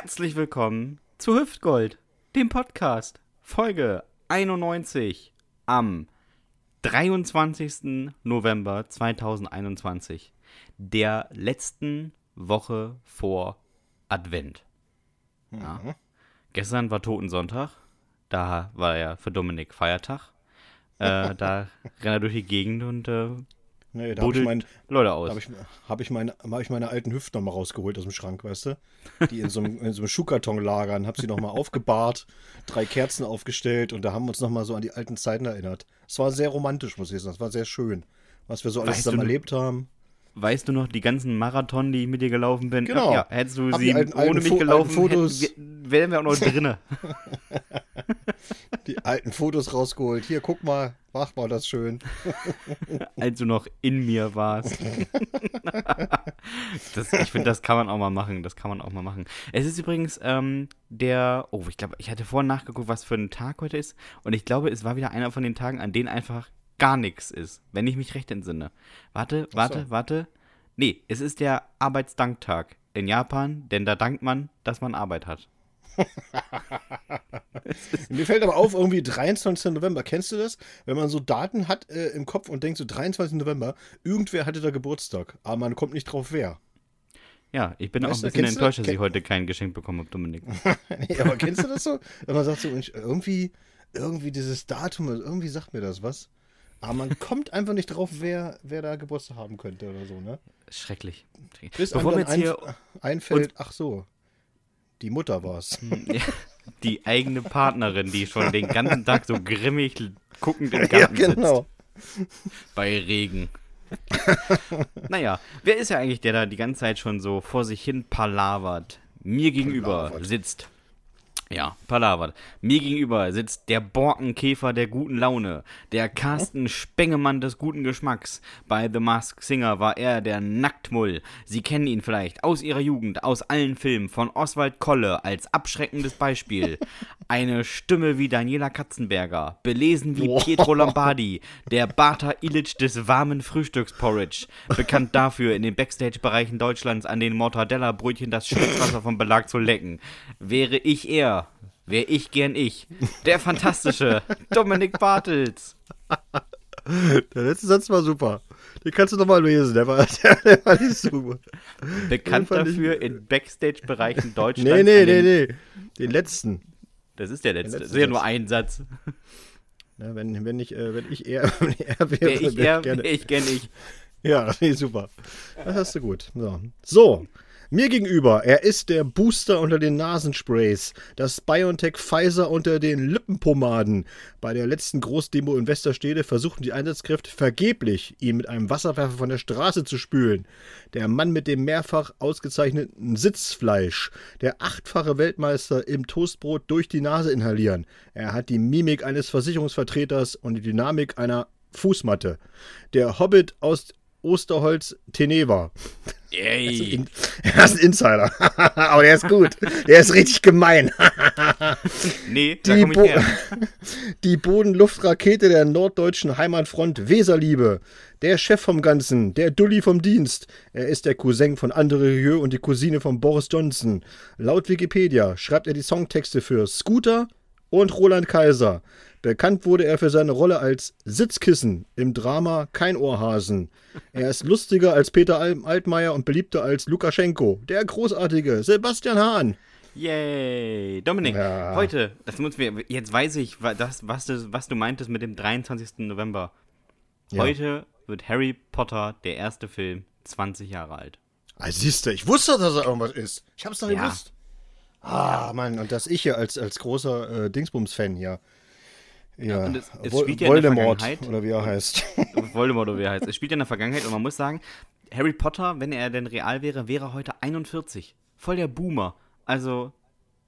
Herzlich willkommen zu Hüftgold, dem Podcast, Folge 91 am 23. November 2021, der letzten Woche vor Advent. Ja. Gestern war Totensonntag, da war ja für Dominik Feiertag. Äh, da rennt er durch die Gegend und äh, Nee, da habe ich, mein, Leute aus. hab ich, hab ich, meine, hab ich meine alten Hüften nochmal rausgeholt aus dem Schrank, weißt du? Die in so einem, in so einem Schuhkarton lagern, hab sie nochmal aufgebahrt, drei Kerzen aufgestellt und da haben wir uns nochmal so an die alten Zeiten erinnert. Es war sehr romantisch, muss ich sagen. Es war sehr schön, was wir so alles Weißt zusammen erlebt haben. Weißt du noch die ganzen Marathon, die ich mit dir gelaufen bin? Genau. Ach ja, hättest du Hab sie alten- ohne alten mich gelaufen, Fotos. hätten wären wir auch noch drinne. Die alten Fotos rausgeholt. Hier, guck mal, mach mal das schön. als du noch in mir warst. das, ich finde, das kann man auch mal machen. Das kann man auch mal machen. Es ist übrigens ähm, der. Oh, ich glaube, ich hatte vorhin nachgeguckt, was für ein Tag heute ist. Und ich glaube, es war wieder einer von den Tagen, an denen einfach gar nichts ist, wenn ich mich recht entsinne. Warte, warte, warte. Nee, es ist der Arbeitsdanktag in Japan, denn da dankt man, dass man Arbeit hat. Mir fällt aber auf, irgendwie 23. November. Kennst du das? Wenn man so Daten hat äh, im Kopf und denkt so 23. November, irgendwer hatte da Geburtstag, aber man kommt nicht drauf, wer. Ja, ich bin auch Weißt ein du, bisschen enttäuscht, dass ich heute kein Geschenk bekommen habe, Dominik. Nee, aber kennst du das so? Wenn man sagt so, irgendwie, irgendwie dieses Datum, irgendwie sagt mir das was. Aber man kommt einfach nicht drauf, wer, wer da Geburtstag haben könnte oder so, ne? Schrecklich. Bis Bevor einem jetzt dann hier einf- einfällt, ach so, die Mutter war's. Ja, die eigene Partnerin, die schon den ganzen Tag so grimmig guckend im Ja, Garten genau. sitzt bei Regen. naja, wer ist ja eigentlich der da die ganze Zeit schon so vor sich hin palavert? Mir gegenüber Palavert. sitzt. Ja, palavert. Mir gegenüber sitzt der Borkenkäfer der guten Laune, der Carsten Spengemann des guten Geschmacks. Bei The Mask Singer war er der Nacktmull. Sie kennen ihn vielleicht aus ihrer Jugend, aus allen Filmen, von Oswald Kolle als abschreckendes Beispiel. Eine Stimme wie Daniela Katzenberger, belesen wie. Pietro Lombardi, der Bata Illich des warmen Frühstücksporridge, bekannt dafür, in den Backstage-Bereichen Deutschlands an den Mortadella-Brötchen das Schwitzwasser vom Belag zu lecken. Wäre ich er, wäre ich gern ich. Der fantastische Dominik Bartels. Der letzte Satz war super. Den kannst du nochmal lesen, der war, der, der war nicht gut. Bekannt ich- dafür, in Backstage-Bereichen Deutschlands. Nee, nee, nee, den, nee. Den letzten. Das ist der letzte. Das ist ja nur ein Satz. Ja, wenn, wenn, ich, äh, wenn ich eher, wenn ich eher wäre, Wäre ich wär er, gerne- ich gern ich. Ja, das ich super. Das hast du gut. So. so, mir gegenüber, er ist der Booster unter den Nasensprays, das BioNTech Pfizer unter den Lippenpomaden. Bei der letzten Großdemo in Westerstede versuchten die Einsatzkräfte vergeblich, ihn mit einem Wasserwerfer von der Straße zu spülen. Der Mann mit dem mehrfach ausgezeichneten Sitzfleisch, der achtfache Weltmeister im Toastbrot durch die Nase inhalieren. Er hat die Mimik eines Versicherungsvertreters und die Dynamik einer Fußmatte. Der Hobbit aus Osterholz Teneva. In, er ist ein Insider. Aber der ist gut. Der ist richtig gemein. Nee, Die, Bo die Bodenluftrakete der norddeutschen Heimatfront Weserliebe. Der Chef vom Ganzen, der Dulli vom Dienst. Er ist der Cousin von Andre Rieu und die Cousine von Boris Johnson. Laut Wikipedia schreibt er die Songtexte für Scooter und Roland Kaiser. Bekannt wurde er für seine Rolle als Sitzkissen im Drama Kein Ohrhasen. Er ist lustiger als Peter Al- Altmaier und beliebter als Lukaschenko. Der großartige Sebastian Hahn. Yay. Dominik, Ja. heute, das muss wir, jetzt weiß ich, das, was, du, was du meintest mit dem 23. November. Ja. Heute wird Harry Potter, der erste Film, 20 Jahre alt. Ah, siehst du, ich wusste, dass er irgendwas ist. Ich hab's doch Ja. gewusst. Ah, Mann, und dass ich hier als, als großer äh, Dingsbums-Fan hier. Ja, und es- es Vol- spielt ja in der Voldemort, Vergangenheit. oder wie er heißt. Voldemort oder wie er heißt. Es spielt ja in der Vergangenheit und man muss sagen, Harry Potter, wenn er denn real wäre, wäre heute 41. Voll der Boomer. Also,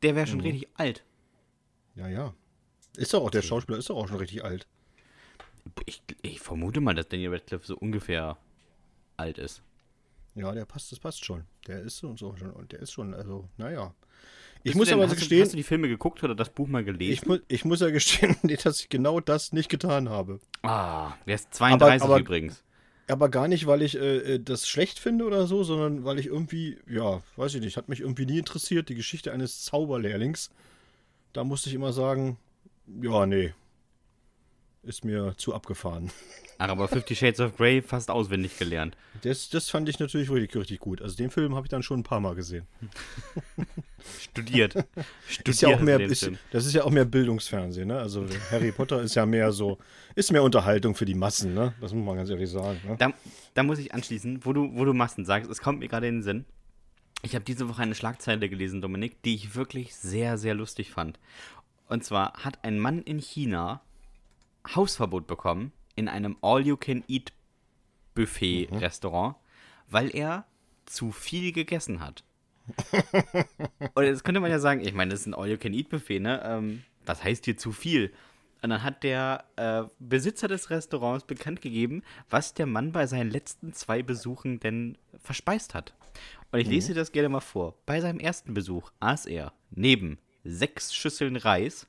der wäre schon Mhm. richtig alt. ja, ja. Ist doch auch, der Schauspieler ist doch auch schon richtig alt. Ich, ich vermute mal, dass Daniel Radcliffe so ungefähr alt ist. Ja, der passt, das passt schon. Der ist so, so schon, und der ist schon, also, naja. Ich muss denn- aber hast gestehen, Du, hast du die Filme geguckt oder das Buch mal gelesen? ich, mu ich muss ja gestehen, dass ich genau das nicht getan habe. ah, der ist 32 aber- übrigens. aber gar nicht, weil ich äh, das schlecht finde oder so, sondern weil ich irgendwie, ja, weiß ich nicht, hat mich irgendwie nie interessiert, die Geschichte eines Zauberlehrlings. Da musste ich immer sagen, ja, nee, ist mir zu abgefahren. Ach, aber Fifty Shades of Grey fast auswendig gelernt. Das, das fand ich natürlich richtig, richtig gut. Also den Film habe ich dann schon ein paar Mal gesehen. Studiert. Studiert ist ja auch mehr, ist, das ist ja auch mehr Bildungsfernsehen, ne? Also Harry Potter ist ja mehr so, ist mehr Unterhaltung für die Massen, ne? Das muss man ganz ehrlich sagen. Ne? Da, da muss ich anschließen, wo du, wo du Massen sagst, es kommt mir gerade in den Sinn. Ich habe diese Woche eine Schlagzeile gelesen, Dominik, die ich wirklich sehr, sehr lustig fand. Und zwar hat ein Mann in China Hausverbot bekommen in einem All-You-Can-Eat-Buffet-Restaurant, mhm. weil er zu viel gegessen hat. Und jetzt könnte man ja sagen, ich meine, das ist ein All-You-Can-Eat-Buffet, ne? Ähm, was heißt hier zu viel? Und dann hat der äh, Besitzer des Restaurants bekannt gegeben, was der Mann bei seinen letzten zwei Besuchen denn verspeist hat. Und ich mhm. lese dir das gerne mal vor. Bei seinem ersten Besuch aß er neben sechs Schüsseln Reis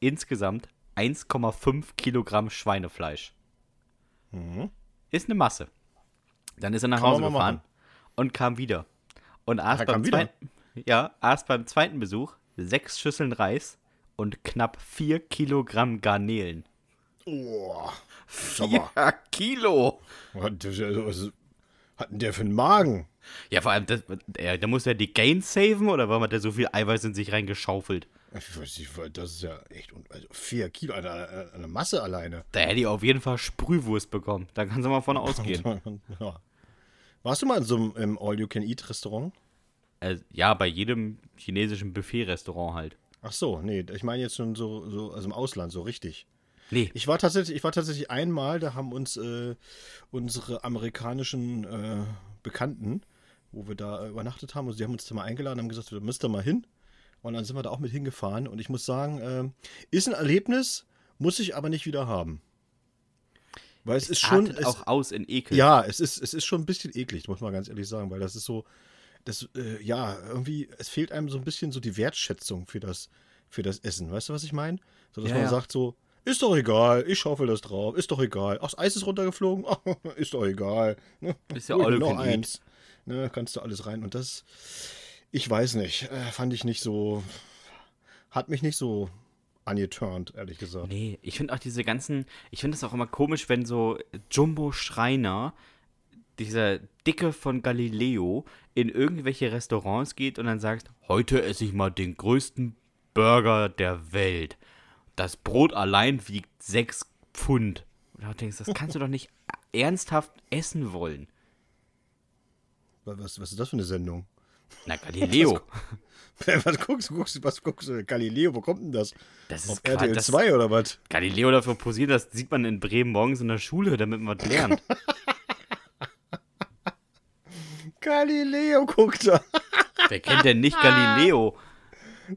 insgesamt 1,5 Kilogramm Schweinefleisch. Mhm. Ist eine Masse. Dann ist er nach Kann Hause gefahren und kam wieder. Und aß Ach, beim, zweiten, ja, aß beim zweiten Besuch sechs Schüsseln Reis und knapp vier Kilogramm Garnelen. Oh, vier Kilo! Was hat denn der für einen Magen? Ja, vor allem, das, der, der muss ja die Gains saven oder warum hat der so viel Eiweiß in sich reingeschaufelt? Ich weiß nicht, das ist ja echt. Also vier Kilo, eine, eine Masse alleine. Da hätte ich auf jeden Fall Sprühwurst bekommen. Da kannst du mal von ausgehen. ja. Warst du mal in so einem All-You-Can-Eat-Restaurant? Äh, ja, bei jedem chinesischen Buffet-Restaurant halt. Ach so, nee, ich meine jetzt schon so, so, also im Ausland, so richtig. Nee. Ich war tatsächlich, ich war tatsächlich einmal, da haben uns äh, unsere amerikanischen äh, Bekannten, wo wir da übernachtet haben, also die haben uns da mal eingeladen, haben gesagt, da müsst ihr mal hin. Und dann sind wir da auch mit hingefahren. Und ich muss sagen, äh, ist ein Erlebnis, muss ich aber nicht wieder haben. Weil es, es ist schon. Es, auch aus in Ekel. Ja, es ist, es ist schon ein bisschen eklig, muss man ganz ehrlich sagen, weil das ist so. Das, äh, ja, irgendwie, es fehlt einem so ein bisschen so die Wertschätzung für das, für das Essen. Weißt du, was ich meine? So, dass ja, man ja. sagt so, ist doch egal, ich schaufel das drauf, ist doch egal. Ach, das Eis ist runtergeflogen, ist doch egal. Ne? Ist ja all noch eins. Ne, kannst du alles rein. Und das, ich weiß nicht. Äh, fand ich nicht so. Hat mich nicht so angeturnt, ehrlich gesagt. Nee, ich finde auch diese ganzen. Ich finde es auch immer komisch, wenn so Jumbo Schreiner, dieser Dicke von Galileo, in irgendwelche Restaurants geht und dann sagt: Heute esse ich mal den größten Burger der Welt. Das Brot allein wiegt sechs Pfund. Und du denkst, das kannst du doch nicht ernsthaft essen wollen. Was, was ist das für eine Sendung? Na, Galileo. Was, was guckst du? Guckst, was guckst du? Galileo, wo kommt denn das? Das ist Auf RTL 2 oder was? Galileo dafür posiert, das sieht man in Bremen morgens in der Schule, damit man was lernt. Galileo guckt da. Wer kennt denn nicht Galileo?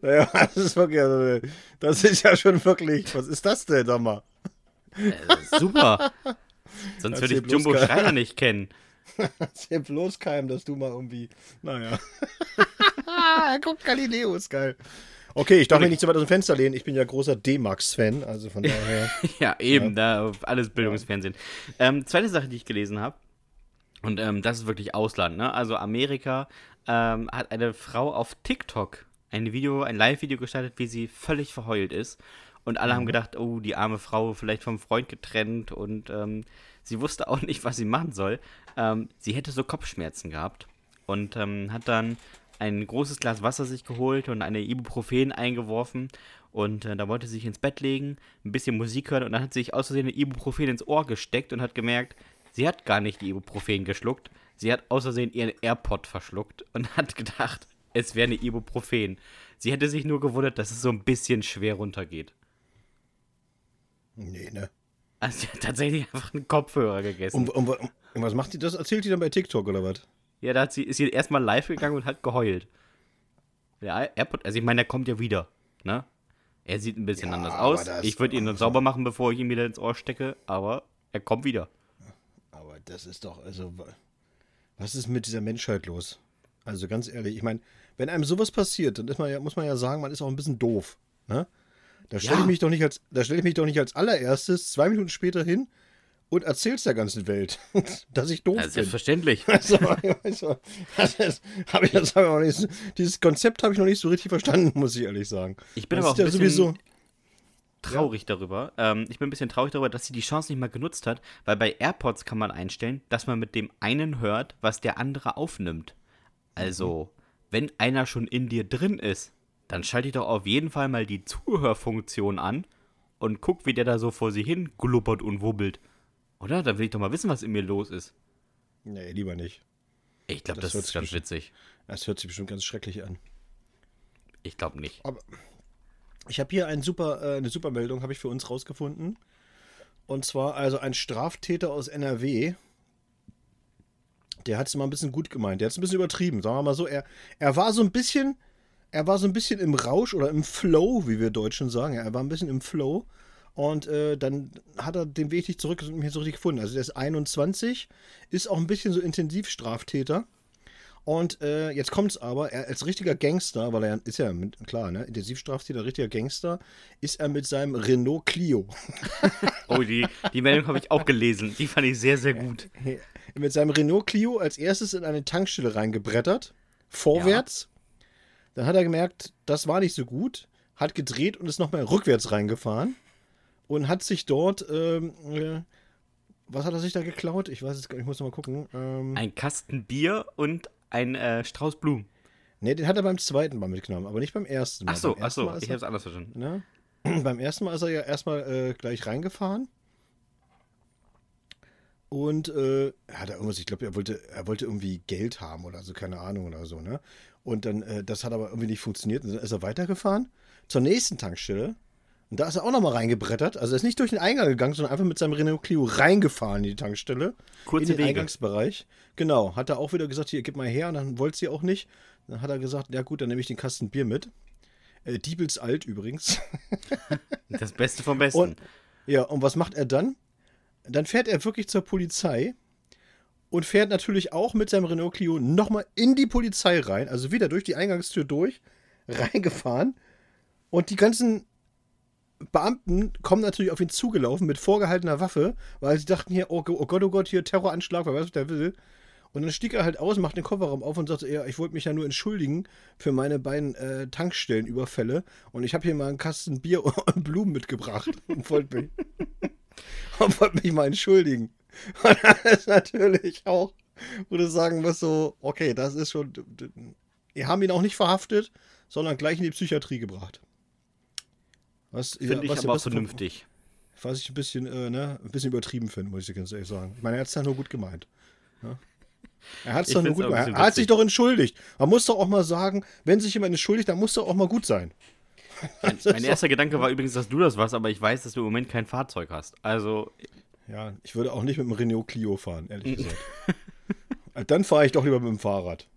Naja, das ist wirklich, das ist ja schon wirklich, was ist das denn, sag mal? Äh, super. Sonst würde ich Jumbo Schreiner nicht kennen. Erzähl bloß keinem, dass du mal irgendwie. Naja. Guck, Galileo ist geil. Okay, ich darf mich nicht zu weit aus dem Fenster lehnen. Ich bin ja großer D-Max-Fan, also von daher. ja, eben, ja. da alles Bildungsfernsehen. Ähm, zweite Sache, die ich gelesen habe, und ähm, das ist wirklich Ausland, ne? Also Amerika ähm, hat eine Frau auf TikTok ein Video, ein Live-Video gestartet, wie sie völlig verheult ist. Und alle mhm. haben gedacht, oh, die arme Frau vielleicht vom Freund getrennt und ähm, sie wusste auch nicht, was sie machen soll. Ähm, sie hätte so Kopfschmerzen gehabt und ähm, hat dann ein großes Glas Wasser sich geholt und eine Ibuprofen eingeworfen und äh, da wollte sie sich ins Bett legen, ein bisschen Musik hören und dann hat sie sich aus Versehen eine Ibuprofen ins Ohr gesteckt und hat gemerkt, sie hat gar nicht die Ibuprofen geschluckt, sie hat aus Versehen ihren AirPod verschluckt und hat gedacht, es wäre eine Ibuprofen. Sie hätte sich nur gewundert, dass es so ein bisschen schwer runtergeht. Nee, ne? Also sie hat tatsächlich einfach einen Kopfhörer gegessen. Und, und, und was macht die? Das erzählt die dann bei TikTok oder was? Ja, da hat sie, ist sie erstmal live gegangen und hat geheult. Der AirPod, also ich meine, der kommt ja wieder, ne? Er sieht ein bisschen ja, anders aus. Ich würde ihn dann sauber machen, bevor ich ihn wieder ins Ohr stecke, aber er kommt wieder. Aber das ist doch, also, was ist mit dieser Menschheit los? Also ganz ehrlich, ich meine, wenn einem sowas passiert, dann man ja, muss man ja sagen, man ist auch ein bisschen doof, ne? Da stelle ja. ich mich doch nicht als, da stelle ich mich doch nicht als allererstes zwei Minuten später hin und erzähl's der ganzen Welt, dass ich doof Ja, bin. selbstverständlich. Also, also, das ist- hab ich, das hab ich noch nicht, so- dieses Konzept habe ich noch nicht so richtig verstanden, muss ich ehrlich sagen. Ich bin Das aber auch ja bisschen sowieso. traurig darüber. Ähm, ich bin ein bisschen traurig darüber, dass sie die Chance nicht mal genutzt hat, weil bei AirPods kann man einstellen, dass man mit dem einen hört, was der andere aufnimmt. Also, wenn einer schon in dir drin ist, dann schalte ich doch auf jeden Fall mal die Zuhörfunktion an und guck, wie der da so vor sich hin glubbert und wubbelt. Oder? Dann will ich doch mal wissen, was in mir los ist. Nee, lieber nicht. Ich glaube, Das das, ist ganz witzig. Das hört sich bestimmt ganz schrecklich an. Ich glaube nicht. Aber ich habe hier ein super, äh, eine super Meldung, habe ich für uns rausgefunden. Und zwar also ein Straftäter aus NRW. Der hat es mal ein bisschen gut gemeint. Der hat es ein bisschen übertrieben. Sagen wir mal so, er, er war so ein bisschen, er war so ein bisschen im Rausch oder im Flow, wie wir Deutschen sagen. Er war ein bisschen im Flow. Und äh, dann hat er den Weg nicht zurück mir so richtig gefunden. Also der ist 21, ist auch ein bisschen so Intensivstraftäter. Und äh, jetzt kommt's aber, er als richtiger Gangster, weil er ist ja mit, klar, ne, Intensivstraftäter, richtiger Gangster, ist er mit seinem Renault Clio. Oh, die, die Meldung habe ich auch gelesen. Die fand ich sehr, sehr gut. mit seinem Renault Clio als erstes in eine Tankstelle reingebrettert, vorwärts. Dann hat er gemerkt, das war nicht so gut, hat gedreht und ist nochmal rückwärts reingefahren und hat sich dort, ähm, äh, was hat er sich da geklaut? Ich weiß es gar nicht, ich muss noch mal gucken. Ähm, Ein Kasten Bier und ein äh, Strauß Blumen. ne, den hat er beim zweiten Mal mitgenommen, aber nicht beim ersten Mal. Ach so, ach so, Mal ich er- habe es anders verstanden. Ne? Beim ersten Mal ist er ja erstmal äh, gleich reingefahren. Und äh, er hat irgendwas, ich glaube, er wollte, er wollte irgendwie Geld haben oder so, keine Ahnung oder so, ne? Und dann, äh, das hat aber irgendwie nicht funktioniert. Und dann ist er weitergefahren zur nächsten Tankstelle. Und da ist er auch nochmal reingebrettert. Also er ist nicht durch den Eingang gegangen, sondern einfach mit seinem Renault Clio reingefahren in die Tankstelle. Kurze in den Wege. Eingangsbereich. Genau. Hat er auch wieder gesagt, hier, gib mal her. Und dann wollte sie auch nicht. Dann hat er gesagt, ja gut, dann nehme ich den Kasten Bier mit. Äh, Diebels alt übrigens. Das Beste vom Besten. Und, ja, und was macht er dann? Dann fährt er wirklich zur Polizei und fährt natürlich auch mit seinem Renault Clio nochmal in die Polizei rein, also wieder durch die Eingangstür durch, reingefahren. Und die ganzen Beamten kommen natürlich auf ihn zugelaufen mit vorgehaltener Waffe, weil sie dachten hier, oh, oh Gott, oh Gott, hier Terroranschlag, wer weiß, was der will. Und dann stieg er halt aus, macht den Kofferraum auf und sagte, ja, ich wollte mich ja nur entschuldigen für meine beiden äh, Tankstellenüberfälle. Und ich habe hier mal einen Kasten Bier und Blumen mitgebracht und wollte mich, und wollte mich mal entschuldigen. Und das ist natürlich auch, wo du sagen musst, so, okay, das ist schon. Wir haben ihn auch nicht verhaftet, sondern gleich in die Psychiatrie gebracht. Was, Finde ich was, aber vernünftig. Was ich ein bisschen, äh, ne, ein bisschen übertrieben finde, muss ich ganz ehrlich sagen. Ich meine, er hat es ja nur gut gemeint. Ja? Er hat es doch nur gut gemeint. Er hat sich doch entschuldigt. Man muss doch auch mal sagen, wenn sich jemand entschuldigt, dann muss doch auch mal gut sein. Mein, mein erster Gedanke war übrigens, dass du das warst, aber ich weiß, dass du im Moment kein Fahrzeug hast. Also, Ja, ich würde auch nicht mit dem Renault Clio fahren, ehrlich gesagt. Äh, Dann fahre ich doch lieber mit dem Fahrrad.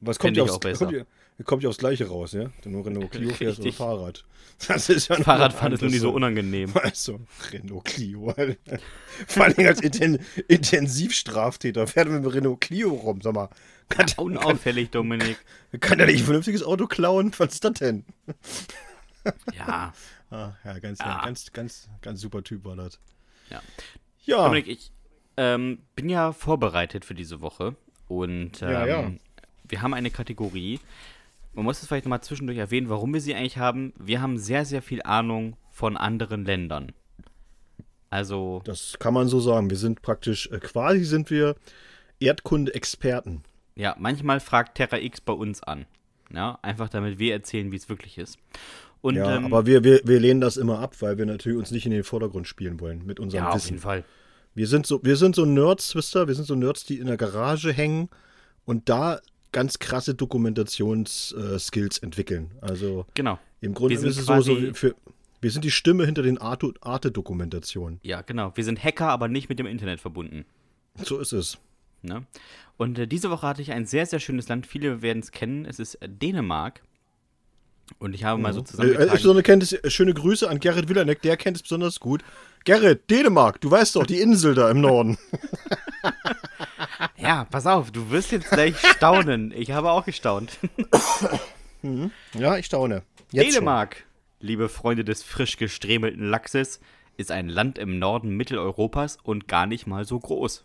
Was kommt ja aufs, auch besser. kommt, ja, kommt ja aufs Gleiche raus, ja? Wenn du Renault Clio fährst oder. Fahrrad. Das ist ja Fahrradfahren ist nur nicht so unangenehm. Also, Renault Clio. Vor allem als Inten Intensivstraftäter fährt er mit dem Renault Clio rum. Sag mal, kann, Unauffällig, Dominik. kann der nicht ein vernünftiges Auto klauen? Was ist das denn? Ja. Ah, ja, ganz, Ja. ganz, ganz, ganz super Typ war das. Ja. Ja, Dominik, ich ähm, bin ja vorbereitet für diese Woche und ähm, Ja, ja. wir haben eine Kategorie. Man muss es vielleicht nochmal zwischendurch erwähnen, warum wir sie eigentlich haben. Wir haben sehr, sehr viel Ahnung von anderen Ländern. Also, das kann man so sagen. Wir sind praktisch, äh, quasi sind wir Erdkunde-Experten. ja, manchmal fragt Terra X bei uns an. Ja, einfach damit wir erzählen, wie es wirklich ist. Und Ja, ähm, aber wir, wir, wir lehnen das immer ab, weil wir natürlich uns nicht in den Vordergrund spielen wollen mit unserem ja, auf Wissen. jeden Fall. Wir sind so, wir sind so Nerds, wisst ihr, wir sind so Nerds, die in der Garage hängen und da ganz krasse Dokumentations-Skills entwickeln. Also Genau. im Grunde ist es so, so für, wir sind die Stimme hinter den Arte- Arte-Dokumentationen. Ja, genau. Wir sind Hacker, aber nicht mit dem Internet verbunden. So ist es. Ne? Und äh, diese Woche hatte ich ein sehr, sehr schönes Land. Viele werden es kennen. Es ist äh, Dänemark. Und ich habe mal so Äh, zusammengetragen. so eine kennt es, äh, schöne Grüße an Gerrit Willaneck, der kennt es besonders gut. Gerrit, Dänemark, du weißt doch, die Insel da im Norden. ja, pass auf, du wirst jetzt gleich staunen. Ich habe auch gestaunt. Ja, ich staune. Jetzt Dänemark, liebe Freunde des frisch gestremelten Lachses, ist ein Land im Norden Mitteleuropas und gar nicht mal so groß.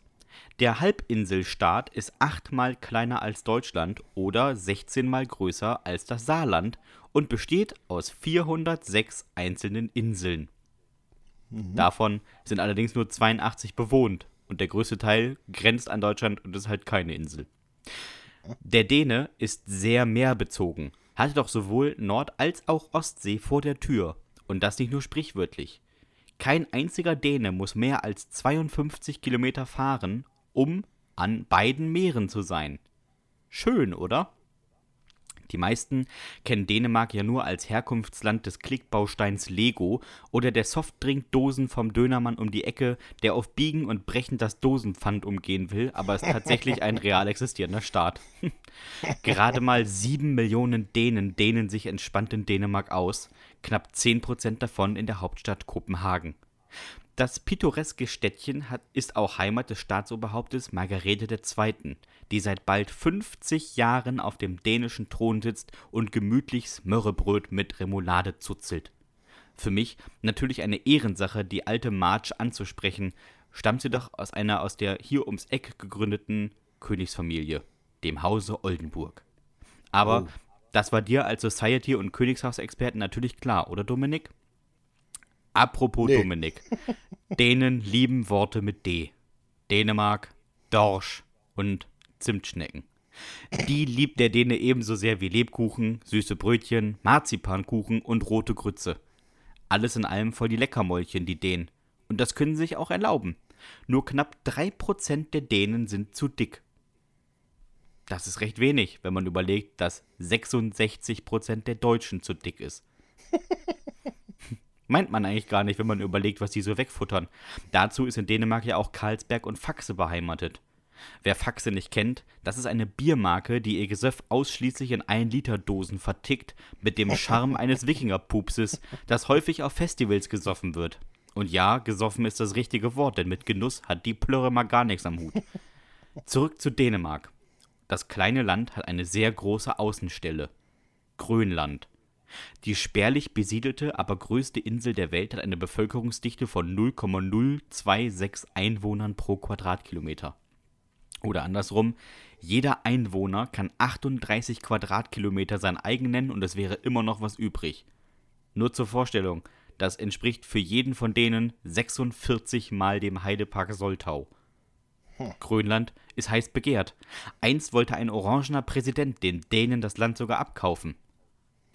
Der Halbinselstaat ist achtmal kleiner als Deutschland oder 16 mal größer als das Saarland und besteht aus 406 einzelnen Inseln. Davon sind allerdings nur 82 bewohnt und der größte Teil grenzt an Deutschland und ist halt keine Insel. Der Däne ist sehr meerbezogen, hatte doch sowohl Nord- als auch Ostsee vor der Tür und das nicht nur sprichwörtlich. Kein einziger Däne muss mehr als 52 Kilometer fahren, um an beiden Meeren zu sein. Schön, oder? Die meisten kennen Dänemark ja nur als Herkunftsland des Klickbausteins Lego oder der Softdrink-Dosen vom Dönermann um die Ecke, der auf Biegen und Brechen das Dosenpfand umgehen will, aber ist tatsächlich ein real existierender Staat. Gerade mal sieben Millionen Dänen dehnen sich entspannt in Dänemark aus, knapp 10% davon in der Hauptstadt Kopenhagen. Das pittoreske Städtchen hat, ist auch Heimat des Staatsoberhauptes Margarete II., die seit bald 50 Jahren auf dem dänischen Thron sitzt und gemütlich Smørrebröt mit Remoulade zuzelt. Für mich natürlich eine Ehrensache, die alte March anzusprechen, stammt sie doch aus einer aus der hier ums Eck gegründeten Königsfamilie, dem Hause Oldenburg. Aber Oh. das war dir als Society- und Königshausexperten natürlich klar, oder Dominik? Apropos Nee. Dominik. Dänen lieben Worte mit D. Dänemark, Dorsch und Zimtschnecken. Die liebt der Däne ebenso sehr wie Lebkuchen, süße Brötchen, Marzipankuchen und rote Grütze. Alles in allem voll die Leckermäulchen, die Dänen. Und das können sie sich auch erlauben. Nur knapp 3% der Dänen sind zu dick. Das ist recht wenig, wenn man überlegt, dass 66% der Deutschen zu dick ist. Meint man eigentlich gar nicht, wenn man überlegt, was die so wegfuttern. Dazu ist in Dänemark ja auch Carlsberg und Faxe beheimatet. Wer Faxe nicht kennt, das ist eine Biermarke, die ihr Gesöff ausschließlich in 1-Liter-Dosen vertickt, mit dem Charme eines Wikingerpupses, das häufig auf Festivals gesoffen wird. Und ja, gesoffen ist das richtige Wort, denn mit Genuss hat die Plörre mal gar nichts am Hut. Zurück zu Dänemark. Das kleine Land hat eine sehr große Außenstelle. Grönland. Die spärlich besiedelte, aber größte Insel der Welt hat eine Bevölkerungsdichte von 0,026 Einwohnern pro Quadratkilometer. Oder andersrum, jeder Einwohner kann 38 Quadratkilometer sein eigen nennen und es wäre immer noch was übrig. Nur zur Vorstellung, das entspricht für jeden von denen 46 Mal dem Heidepark Soltau. Grönland ist heiß begehrt. Einst wollte ein orangener Präsident den Dänen das Land sogar abkaufen.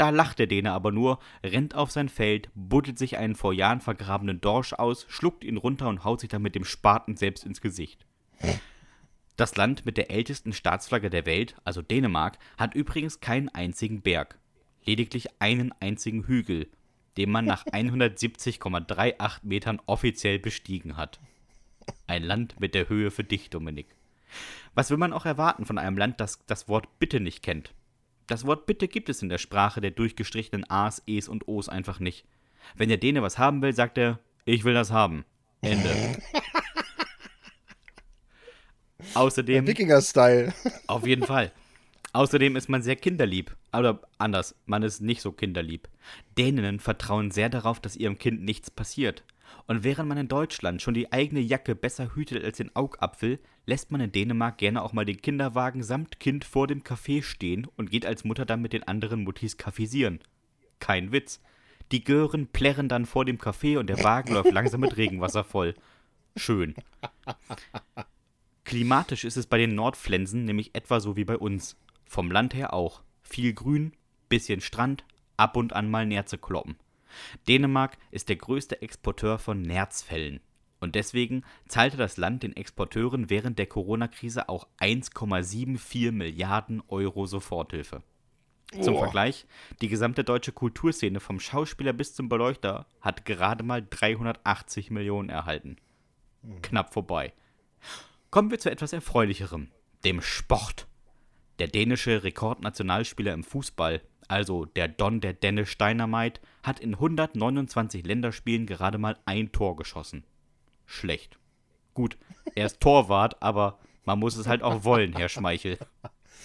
Da lacht der Däne aber nur, rennt auf sein Feld, buddelt sich einen vor Jahren vergrabenen Dorsch aus, schluckt ihn runter und haut sich dann mit dem Spaten selbst ins Gesicht. Das Land mit der ältesten Staatsflagge der Welt, also Dänemark, hat übrigens keinen einzigen Berg. Lediglich einen einzigen Hügel, den man nach 170,38 Metern offiziell bestiegen hat. Ein Land mit der Höhe für dich, Dominik. Was will man auch erwarten von einem Land, das das Wort Bitte nicht kennt? Das Wort Bitte gibt es in der Sprache der durchgestrichenen A's, E's und O's einfach nicht. Wenn der Däne was haben will, sagt er, ich will das haben. Ende. Außerdem, Wikinger-Style. auf jeden Fall. Außerdem ist man sehr kinderlieb. Oder anders, man ist nicht so kinderlieb. Däninnen vertrauen sehr darauf, dass ihrem Kind nichts passiert. Und während man in Deutschland schon die eigene Jacke besser hütet als den Augapfel, lässt man in Dänemark gerne auch mal den Kinderwagen samt Kind vor dem Café stehen und geht als Mutter dann mit den anderen Muttis kaffeesieren. Kein Witz. Die Gören plärren dann vor dem Café und der Wagen läuft langsam mit Regenwasser voll. Schön. Klimatisch ist es bei den Nordflensen nämlich etwa so wie bei uns. Vom Land her auch. Viel Grün, bisschen Strand, ab und an mal Nerze kloppen. Dänemark ist der größte Exporteur von Nerzfällen. Und deswegen zahlte das Land den Exporteuren während der Corona-Krise auch 1,74 Milliarden Euro Soforthilfe. Zum Boah. Vergleich, die gesamte deutsche Kulturszene vom Schauspieler bis zum Beleuchter hat gerade mal 380 Millionen erhalten. Knapp vorbei. Kommen wir zu etwas Erfreulicherem, dem Sport. Der dänische Rekordnationalspieler im Fußball, also der Don der Dennis Dynamite, hat in 129 Länderspielen gerade mal ein Tor geschossen. Schlecht. Gut, er ist Torwart, aber man muss es halt auch wollen, Herr Schmeichel.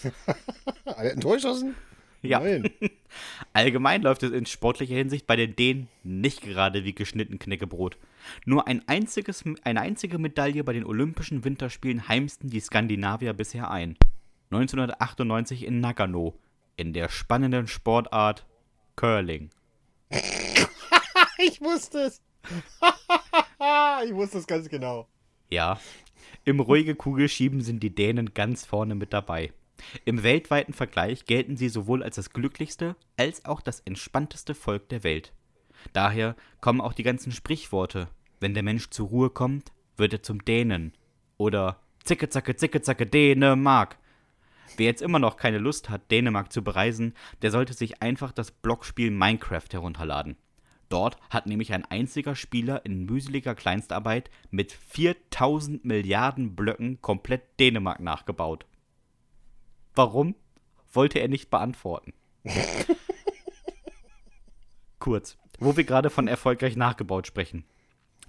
Alle ein Tor geschossen? Ja. Nein. Allgemein läuft es in sportlicher Hinsicht bei den Dänen nicht gerade wie geschnitten Knäckebrot. Nur ein einziges, eine einzige Medaille bei den Olympischen Winterspielen heimsten die Skandinavier bisher ein. 1998 in Nagano, in der spannenden Sportart Curling. ich wusste es. ich wusste es ganz genau. Ja, im ruhige Kugelschieben sind die Dänen ganz vorne mit dabei. Im weltweiten Vergleich gelten sie sowohl als das glücklichste als auch das entspannteste Volk der Welt. Daher kommen auch die ganzen Sprichworte. Wenn der Mensch zur Ruhe kommt, wird er zum Dänen. Oder Zicke, zacke, zicke, zacke, Dänemark. Wer jetzt immer noch keine Lust hat, Dänemark zu bereisen, der sollte sich einfach das Blockspiel Minecraft herunterladen. Dort hat nämlich ein einziger Spieler in mühseliger Kleinstarbeit mit 4000 Milliarden Blöcken komplett Dänemark nachgebaut. Warum? Wollte er nicht beantworten. Kurz, wo wir gerade von erfolgreich nachgebaut sprechen.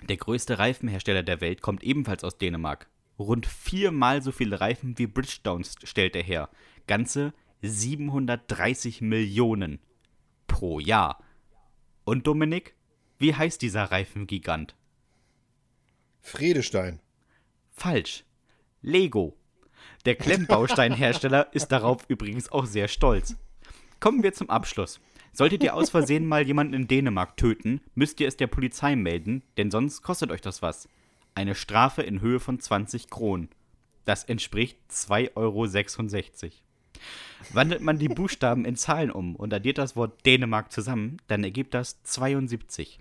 Der größte Reifenhersteller der Welt kommt ebenfalls aus Dänemark. Rund viermal so viele Reifen wie Bridgestone stellt er her. Ganze 730 Millionen pro Jahr. Und Dominik, wie heißt dieser Reifengigant? Friedestein. Falsch. Lego. Der Klemmbausteinhersteller ist darauf übrigens auch sehr stolz. Kommen wir zum Abschluss. Solltet ihr aus Versehen mal jemanden in Dänemark töten, müsst ihr es der Polizei melden, denn sonst kostet euch das was. Eine Strafe in Höhe von 20 Kronen. Das entspricht 2,66 Euro. Wandelt man die Buchstaben in Zahlen um und addiert das Wort Dänemark zusammen, dann ergibt das 72.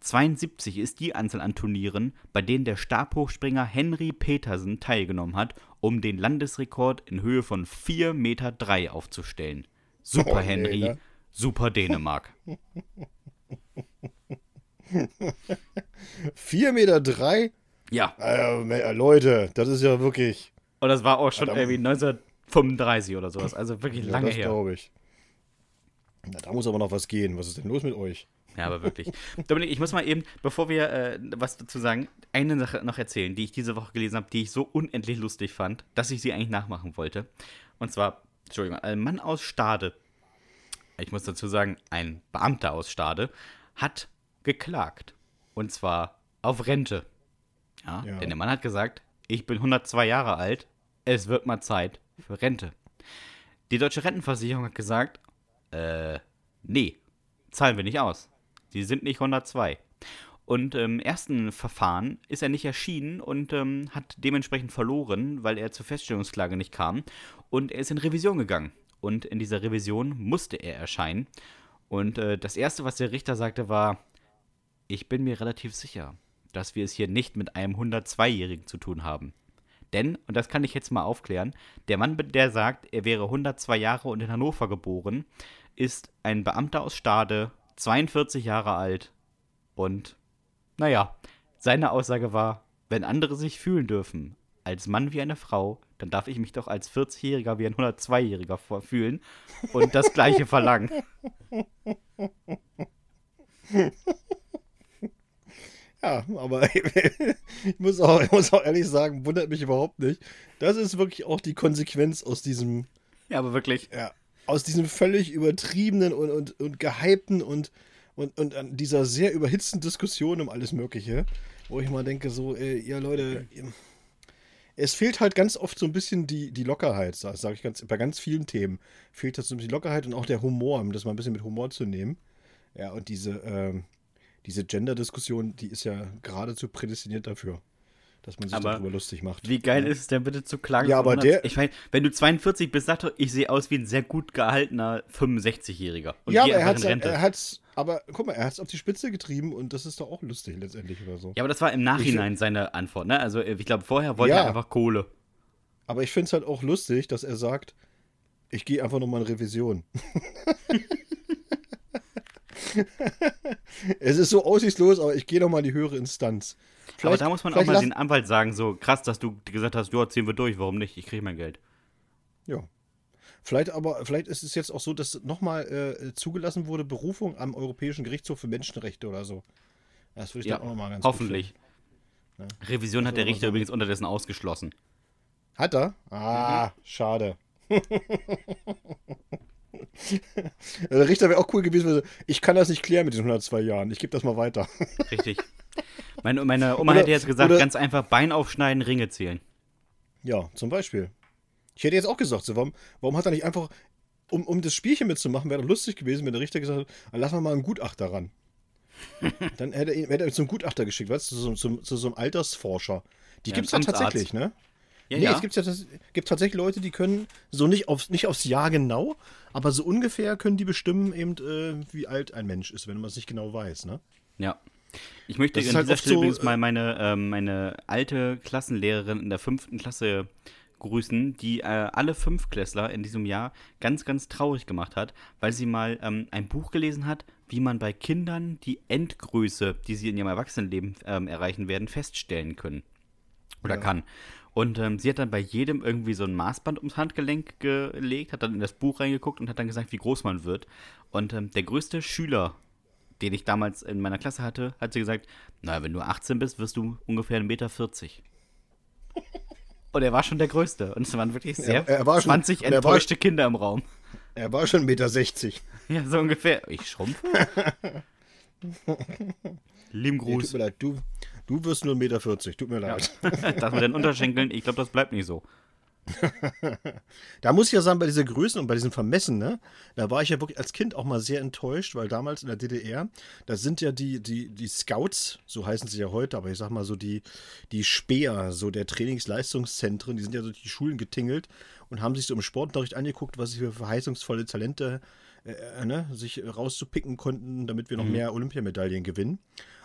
72 ist die Anzahl an Turnieren, bei denen der Stabhochspringer Henry Petersen teilgenommen hat, um den Landesrekord in Höhe von 4,3 Meter aufzustellen. Super oh, Henry, nee, ne? super Dänemark. 4,3 Meter? Drei? Ja. Äh, Leute, das ist ja wirklich. Und das war auch schon irgendwie 1935 oder sowas, also wirklich ja, lange das her. glaube ich. Na, da muss aber noch was gehen. Was ist denn los mit euch? Ja, aber wirklich. Dominik, ich muss mal eben, bevor wir äh, was dazu sagen, eine Sache noch erzählen, die ich diese Woche gelesen habe, die ich so unendlich lustig fand, dass ich sie eigentlich nachmachen wollte. Und zwar, Entschuldigung, ein Mann aus Stade, ich muss dazu sagen, ein Beamter aus Stade, hat geklagt. Und zwar auf Rente. Ja, ja. Denn der Mann hat gesagt, ich bin 102 Jahre alt, es wird mal Zeit für Rente. Die deutsche Rentenversicherung hat gesagt, äh, nee, zahlen wir nicht aus. Sie sind nicht 102. Und im ersten Verfahren ist er nicht erschienen und ähm, hat dementsprechend verloren, weil er zur Feststellungsklage nicht kam. Und er ist in Revision gegangen. Und in dieser Revision musste er erscheinen. Und äh, das Erste, was der Richter sagte, war, ich bin mir relativ sicher, dass wir es hier nicht mit einem 102-Jährigen zu tun haben. Denn, und das kann ich jetzt mal aufklären, der Mann, der sagt, er wäre 102 Jahre und in Hannover geboren, ist ein Beamter aus Stade 42 Jahre alt und, naja, seine Aussage war, wenn andere sich fühlen dürfen, als Mann wie eine Frau, dann darf ich mich doch als 40-Jähriger wie ein 102-Jähriger fühlen und das Gleiche verlangen. Ja, aber ich muss, auch, ich muss auch ehrlich sagen, wundert mich überhaupt nicht. Das ist wirklich auch die Konsequenz aus diesem. Ja, aber wirklich. Ja, aus diesem völlig übertriebenen und, und, und gehypten und, und, und an dieser sehr überhitzten Diskussion um alles Mögliche, wo ich mal denke, so, ey, ja Leute, es fehlt halt ganz oft so ein bisschen die, die Lockerheit, sage ich ganz, bei ganz vielen Themen fehlt das so ein bisschen die Lockerheit und auch der Humor, um das mal ein bisschen mit Humor zu nehmen. Ja, und diese, äh, diese Gender-Diskussion, die ist ja geradezu prädestiniert dafür dass man sich aber darüber lustig macht. Wie geil ja. ist es denn bitte zu klagen? Ja, aber der. Ich meine, wenn du 42 bist, sag doch, ich sehe aus wie ein sehr gut gehaltener 65-Jähriger. Ja, aber er hat er hat's, aber guck mal, er hat es auf die Spitze getrieben und das ist doch auch lustig letztendlich oder so. Ja, aber das war im Nachhinein ich, seine Antwort, ne? Also ich glaube, vorher wollte ja, er einfach Kohle. Aber ich finde es halt auch lustig, dass er sagt, ich gehe einfach nochmal in Revision. es ist so aussichtslos, aber ich gehe nochmal in die höhere Instanz. Vielleicht, aber da muss man auch mal den Anwalt sagen, so krass, dass du gesagt hast, du ziehen wir durch, warum nicht? Ich kriege mein Geld. Ja. Vielleicht aber, vielleicht ist es jetzt auch so, dass nochmal äh, zugelassen wurde, Berufung am Europäischen Gerichtshof für Menschenrechte oder so. Das würde ich ja, dann auch nochmal ganz Hoffentlich. Ja. Revision hat der Richter übrigens unterdessen ausgeschlossen. Hat er? Ah, mhm. schade. Der Richter wäre auch cool gewesen. Ich kann das nicht klären mit den 102 Jahren. Ich gebe das mal weiter. Richtig. Meine, meine Oma Oder- hätte jetzt gesagt, oder- ganz einfach Bein aufschneiden, Ringe zählen. Ja, zum Beispiel. Ich hätte jetzt auch gesagt, so, warum, warum hat er nicht einfach, um, um das Spielchen mitzumachen, wäre doch lustig gewesen, wenn der Richter gesagt hat, dann lassen wir mal einen Gutachter ran. Dann hätte er hätte er ihn zum Gutachter geschickt, weißt du, zu, so- zu, zu so einem Altersforscher. Die Ja, gibt es ja tatsächlich, ne? Ja, nee, ja. es gibt ja das, gibt tatsächlich Leute, die können so nicht aufs, nicht aufs Jahr genau, aber so ungefähr können die bestimmen, eben, äh, wie alt ein Mensch ist, wenn man es nicht genau weiß, ne? Ja. Ich möchte Das an halt dieser Stelle so, übrigens äh, mal meine, ähm, meine alte Klassenlehrerin in der fünften Klasse grüßen, die äh, alle Fünftklässler in diesem Jahr ganz, ganz traurig gemacht hat, weil sie mal ähm, ein Buch gelesen hat, wie man bei Kindern die Endgröße, die sie in ihrem Erwachsenenleben ähm, erreichen werden, feststellen können. Oder Ja. kann. Und ähm, sie hat dann bei jedem irgendwie so ein Maßband ums Handgelenk gelegt, hat dann in das Buch reingeguckt und hat dann gesagt, wie groß man wird. Und ähm, der größte Schüler, den ich damals in meiner Klasse hatte, hat sie gesagt, na, wenn du 18 bist, wirst du ungefähr 1,40 Meter. Und er war schon der Größte. Und es waren wirklich sehr Er- er war schon- 20 und er war- enttäuschte Kinder im Raum. Er war schon 1,60 Meter. Ja, so ungefähr. Ich schrumpfe. Lieben Nee, tut Gruß. mir leid, du, du wirst nur 1,40 Meter, tut mir leid. Das mit den Unterschenkeln, ich glaube, das bleibt nicht so. Da muss ich ja sagen, bei dieser Größen und bei diesem Vermessen, ne, da war ich ja wirklich als Kind auch mal sehr enttäuscht, weil damals in der DDR, da sind ja die, die, die Scouts, so heißen sie ja heute, aber ich sag mal so die, die Speer, so der Trainingsleistungszentren, die sind ja durch die Schulen getingelt und haben sich so im Sportunterricht angeguckt, was sie für verheißungsvolle Talente äh, ne, sich rauszupicken konnten, damit wir noch mehr Olympiamedaillen gewinnen.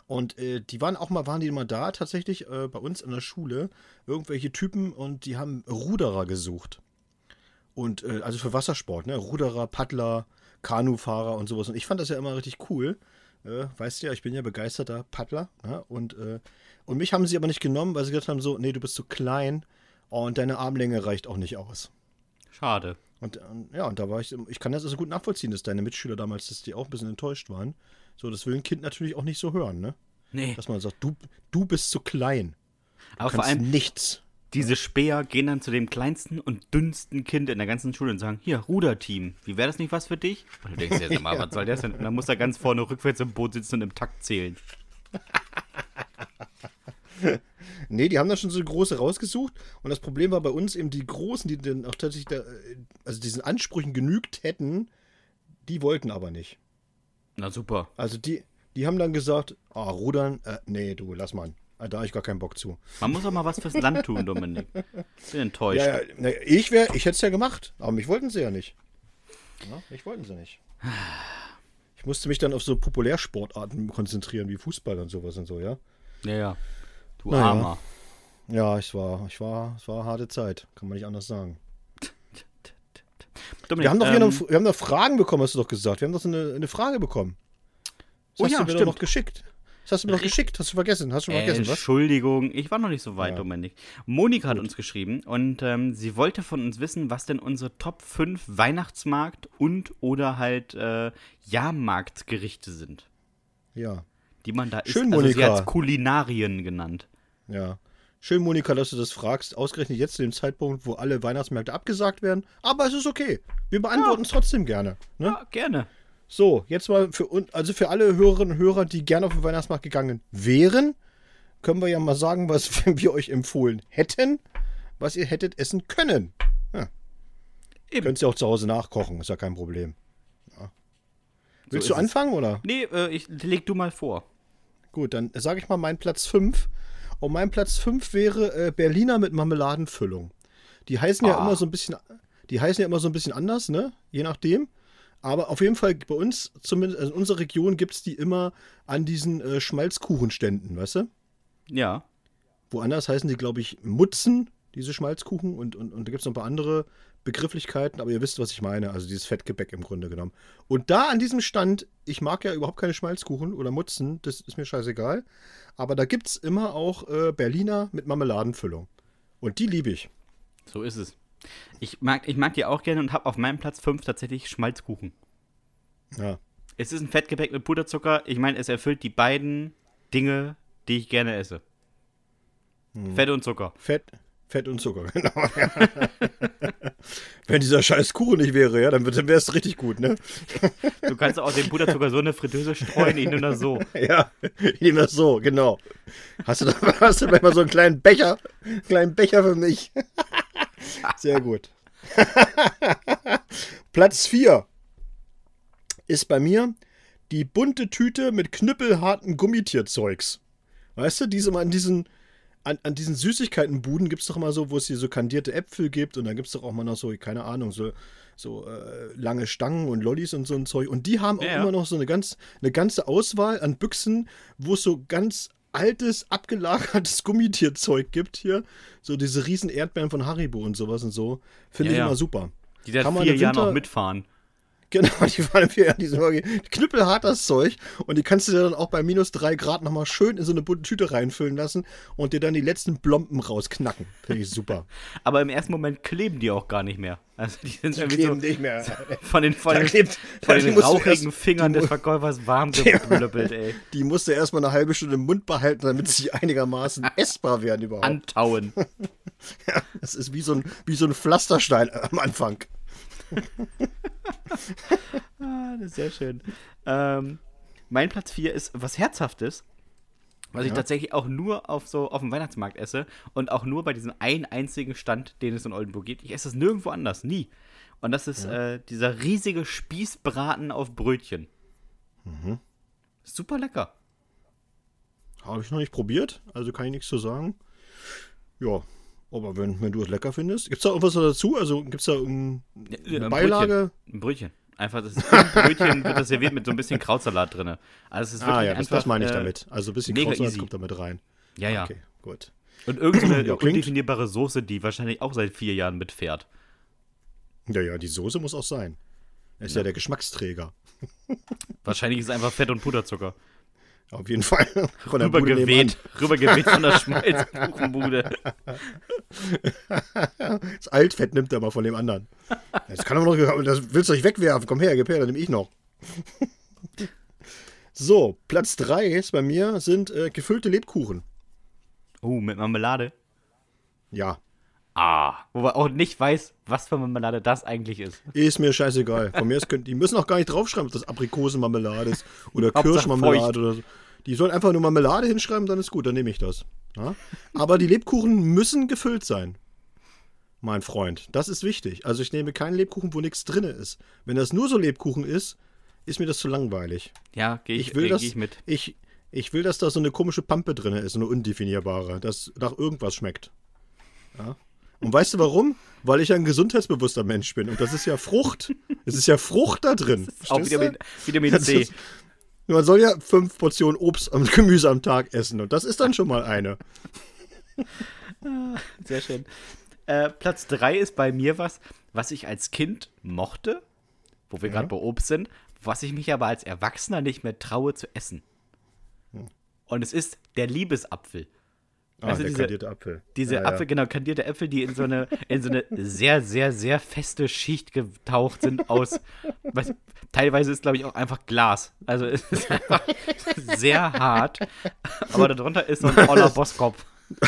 Und äh, die waren auch mal, waren die mal da tatsächlich äh, bei uns an der Schule, irgendwelche Typen und die haben Ruderer gesucht. Und äh, also für Wassersport, ne? Ruderer, Paddler, Kanufahrer und sowas. Und ich fand das ja immer richtig cool. Äh, weißt du ja, ich bin ja begeisterter Paddler. Ne? Und, äh, und mich haben sie aber nicht genommen, weil sie gesagt haben: so, nee, du bist zu klein und deine Armlänge reicht auch nicht aus. Schade. Und äh, ja, und da war ich, ich kann das also gut nachvollziehen, dass deine Mitschüler damals, dass die auch ein bisschen enttäuscht waren. So, das will ein Kind natürlich auch nicht so hören, ne? Nee. Dass man sagt, du, du bist zu klein. Du Aber vor allem, nichts. diese Speer gehen dann zu dem kleinsten und dünnsten Kind in der ganzen Schule und sagen, hier, Ruderteam, wie wäre das nicht was für dich? Und du denkst dir jetzt mal, was soll das denn? Und dann muss er ganz vorne rückwärts im Boot sitzen und im Takt zählen. Nee, die haben da schon so große rausgesucht. Und das Problem war bei uns eben die Großen, die dann auch tatsächlich, da, äh, also diesen Ansprüchen genügt hätten, die wollten aber nicht. Na super. Also die, die haben dann gesagt, ah, Rudern, äh, nee, du, lass mal. Ah, Da habe ich gar keinen Bock zu. Man muss auch mal was fürs Land tun, Dominik. Bin enttäuscht. Ja, ja, ich ich hätte es ja gemacht, aber mich wollten sie ja nicht. Ja, mich wollten sie nicht. Ich musste mich dann auf so Populärsportarten konzentrieren, wie Fußball und sowas und so, ja. Ja, ja. Du Naja. Armer. Ja, ich war, ich war, es war eine harte Zeit, kann man nicht anders sagen. Dominik, Wir haben doch hier ähm, noch, wir haben noch Fragen bekommen, hast du doch gesagt. Wir haben doch eine, eine Frage bekommen. Das Oh hast ja, du mir doch noch geschickt. Das hast du mir noch geschickt. Hast du vergessen? Hast du Äh, vergessen, was? Entschuldigung, ich war noch nicht so weit, Ja. Dominik. Monika hat uns geschrieben und ähm, sie wollte von uns wissen, was denn unsere Top 5 Weihnachtsmarkt- und oder halt äh, Jahrmarktgerichte sind, Ja. die man da isst. Schön, also sie Monika. hat Kulinarien genannt. Ja. Schön, Monika, dass du das fragst. Ausgerechnet jetzt zu dem Zeitpunkt, wo alle Weihnachtsmärkte abgesagt werden. Aber es ist okay. Wir beantworten es trotzdem gerne. Ne? Ja, gerne. So, jetzt mal für uns, also für alle Hörerinnen und Hörer, die gerne auf den Weihnachtsmarkt gegangen wären, können wir ja mal sagen, was wir euch empfohlen hätten, was ihr hättet essen können. Eben. Könnt ihr auch zu Hause nachkochen, ist ja kein Problem. Ja. Willst So du ist es. anfangen oder? Nee, äh, ich leg du mal vor. Gut, dann sage ich mal meinen Platz 5. Und mein Platz 5 wäre äh, Berliner mit Marmeladenfüllung. Die heißen ja Ah. immer so ein bisschen, die heißen ja immer so ein bisschen anders, ne? Je nachdem. Aber auf jeden Fall bei uns, zumindest also in unserer Region, gibt es die immer an diesen äh, Schmalzkuchenständen, weißt du? Ja. Woanders heißen die, glaube ich, Mutzen, diese Schmalzkuchen. Und, und, und da gibt es noch ein paar andere Begrifflichkeiten, aber ihr wisst, was ich meine. Also dieses Fettgebäck im Grunde genommen. Und da an diesem Stand, ich mag ja überhaupt keine Schmalzkuchen oder Mutzen, das ist mir scheißegal. Aber da gibt es immer auch äh, Berliner mit Marmeladenfüllung. Und die liebe ich. So ist es. Ich mag, ich mag die auch gerne und habe auf meinem Platz 5 tatsächlich Schmalzkuchen. Ja. Es ist ein Fettgebäck mit Puderzucker. Ich meine, es erfüllt die beiden Dinge, die ich gerne esse. Hm. Fett und Zucker. Fett, Fett und Zucker, genau. Wenn dieser scheiß Kuchen nicht wäre, ja, dann, wäre es richtig gut, ne? Du kannst auch den Puderzucker so in eine Fritteuse streuen, ich nehme das so. Ja, ich nehme das so, genau. Hast du, da, hast du vielleicht mal so einen kleinen Becher? Einen kleinen Becher für mich. Sehr gut. Platz 4 ist bei mir die bunte Tüte mit knüppelharten Gummitierzeugs. Weißt du, diese mal an diesen, an, an diesen Süßigkeitenbuden gibt es doch immer so, wo es hier so kandierte Äpfel gibt und dann gibt es doch auch mal noch so, keine Ahnung, so, so äh, lange Stangen und Lollis und so ein Zeug. Und die haben auch Ja, immer noch so eine, ganz, eine ganze Auswahl an Büchsen, wo es so ganz altes, abgelagertes Gummitierzeug gibt hier. So diese riesen Erdbeeren von Haribo und sowas und so. Finde Ja, ich ja. immer super. Die seit Kann man vier Jahren noch mitfahren. Genau, die waren für die sind wirklich knüppelhart das Zeug und die kannst du dir dann auch bei minus drei Grad nochmal schön in so eine bunte Tüte reinfüllen lassen und dir dann die letzten Blomben rausknacken. Finde ich super. Aber im ersten Moment kleben die auch gar nicht mehr. Also die sind irgendwie Kleben so nicht mehr. von den, von den, klebt- von die den rauchigen erst- Fingern die des Verkäufers warm geblöppelt, ey. Die musst du erstmal eine halbe Stunde im Mund behalten, damit sie einigermaßen essbar werden überhaupt. Antauen. Das ist wie so ein, wie so ein Pflasterstein am Anfang. Ah, das ist sehr schön. Ähm, mein Platz 4 ist was Herzhaftes, was ich Ja. tatsächlich auch nur auf so auf dem Weihnachtsmarkt esse und auch nur bei diesem einen einzigen Stand, den es in Oldenburg gibt. Ich esse es nirgendwo anders, nie. Und das ist äh, dieser riesige Spießbraten auf Brötchen. Mhm. Super lecker. Habe ich noch nicht probiert, also kann ich nichts zu sagen. Ja, aber wenn, wenn du es lecker findest. Gibt es da irgendwas dazu? Also gibt es da irgendeine Ja, ein Beilage? Brötchen. Ein Brötchen. Einfach das Brötchen wird das serviert mit so ein bisschen Krautsalat drin. Also es ist Ah ja, das, einfach, das meine ich äh, damit. Also ein bisschen Krautsalat easy. kommt damit rein. Ja, ja. Okay, gut. Und irgendeine Ja, undefinierbare Soße, die wahrscheinlich auch seit vier Jahren mitfährt. Ja, ja, die Soße muss auch sein. Ist ja, der Geschmacksträger. Wahrscheinlich ist es einfach Fett und Puderzucker. Auf jeden Fall. Von der Rübergeweht. Rübergeweht von der Schmalzkuchenbude. Das Altfett nimmt er mal von dem anderen. Das kann aber noch, das willst du nicht wegwerfen. Komm her, gib her, dann nehme ich noch. So, Platz 3 ist bei mir sind äh, gefüllte Lebkuchen. Oh, mit Marmelade. Ja, Ah, wo man auch nicht weiß, was für Marmelade das eigentlich ist. ist mir scheißegal. Von mir aus könnt, die müssen auch gar nicht draufschreiben, ob das Aprikosenmarmelade ist oder Kirschmarmelade oder so. Die sollen einfach nur Marmelade hinschreiben, dann ist gut, dann nehme ich das. Ja? Aber die Lebkuchen müssen gefüllt sein. Mein Freund, das ist wichtig. Also ich nehme keinen Lebkuchen, wo nichts drin ist. Wenn das nur so Lebkuchen ist, ist mir das zu langweilig. Ja, gehe ich, Ich will äh, das. geh ich mit. Ich, ich will, dass da so eine komische Pampe drin ist, so eine undefinierbare, das nach irgendwas schmeckt. Ja? Und weißt du warum? Weil ich ein gesundheitsbewusster Mensch bin. Und das ist ja Frucht. Es ist ja Frucht da drin. Auch? Vitamin, Vitamin C. ist- Man soll ja fünf Portionen Obst und Gemüse am Tag essen. Und das ist dann schon mal eine. Sehr schön. Äh, Platz 3 ist bei mir was, was ich als Kind mochte, wo wir Ja. gerade bei Obst sind, was ich mich aber als Erwachsener nicht mehr traue zu essen. Hm. Und es ist der Liebesapfel. Ah, du, der diese- kandierte Apfel. Diese ja, Apfel, genau, kandierte Äpfel, die in so eine, in so eine sehr, sehr, sehr feste Schicht getaucht sind aus, was, teilweise ist, glaube ich, auch einfach Glas. Also es ist einfach sehr hart. Aber darunter ist so ein oller Bosskopf.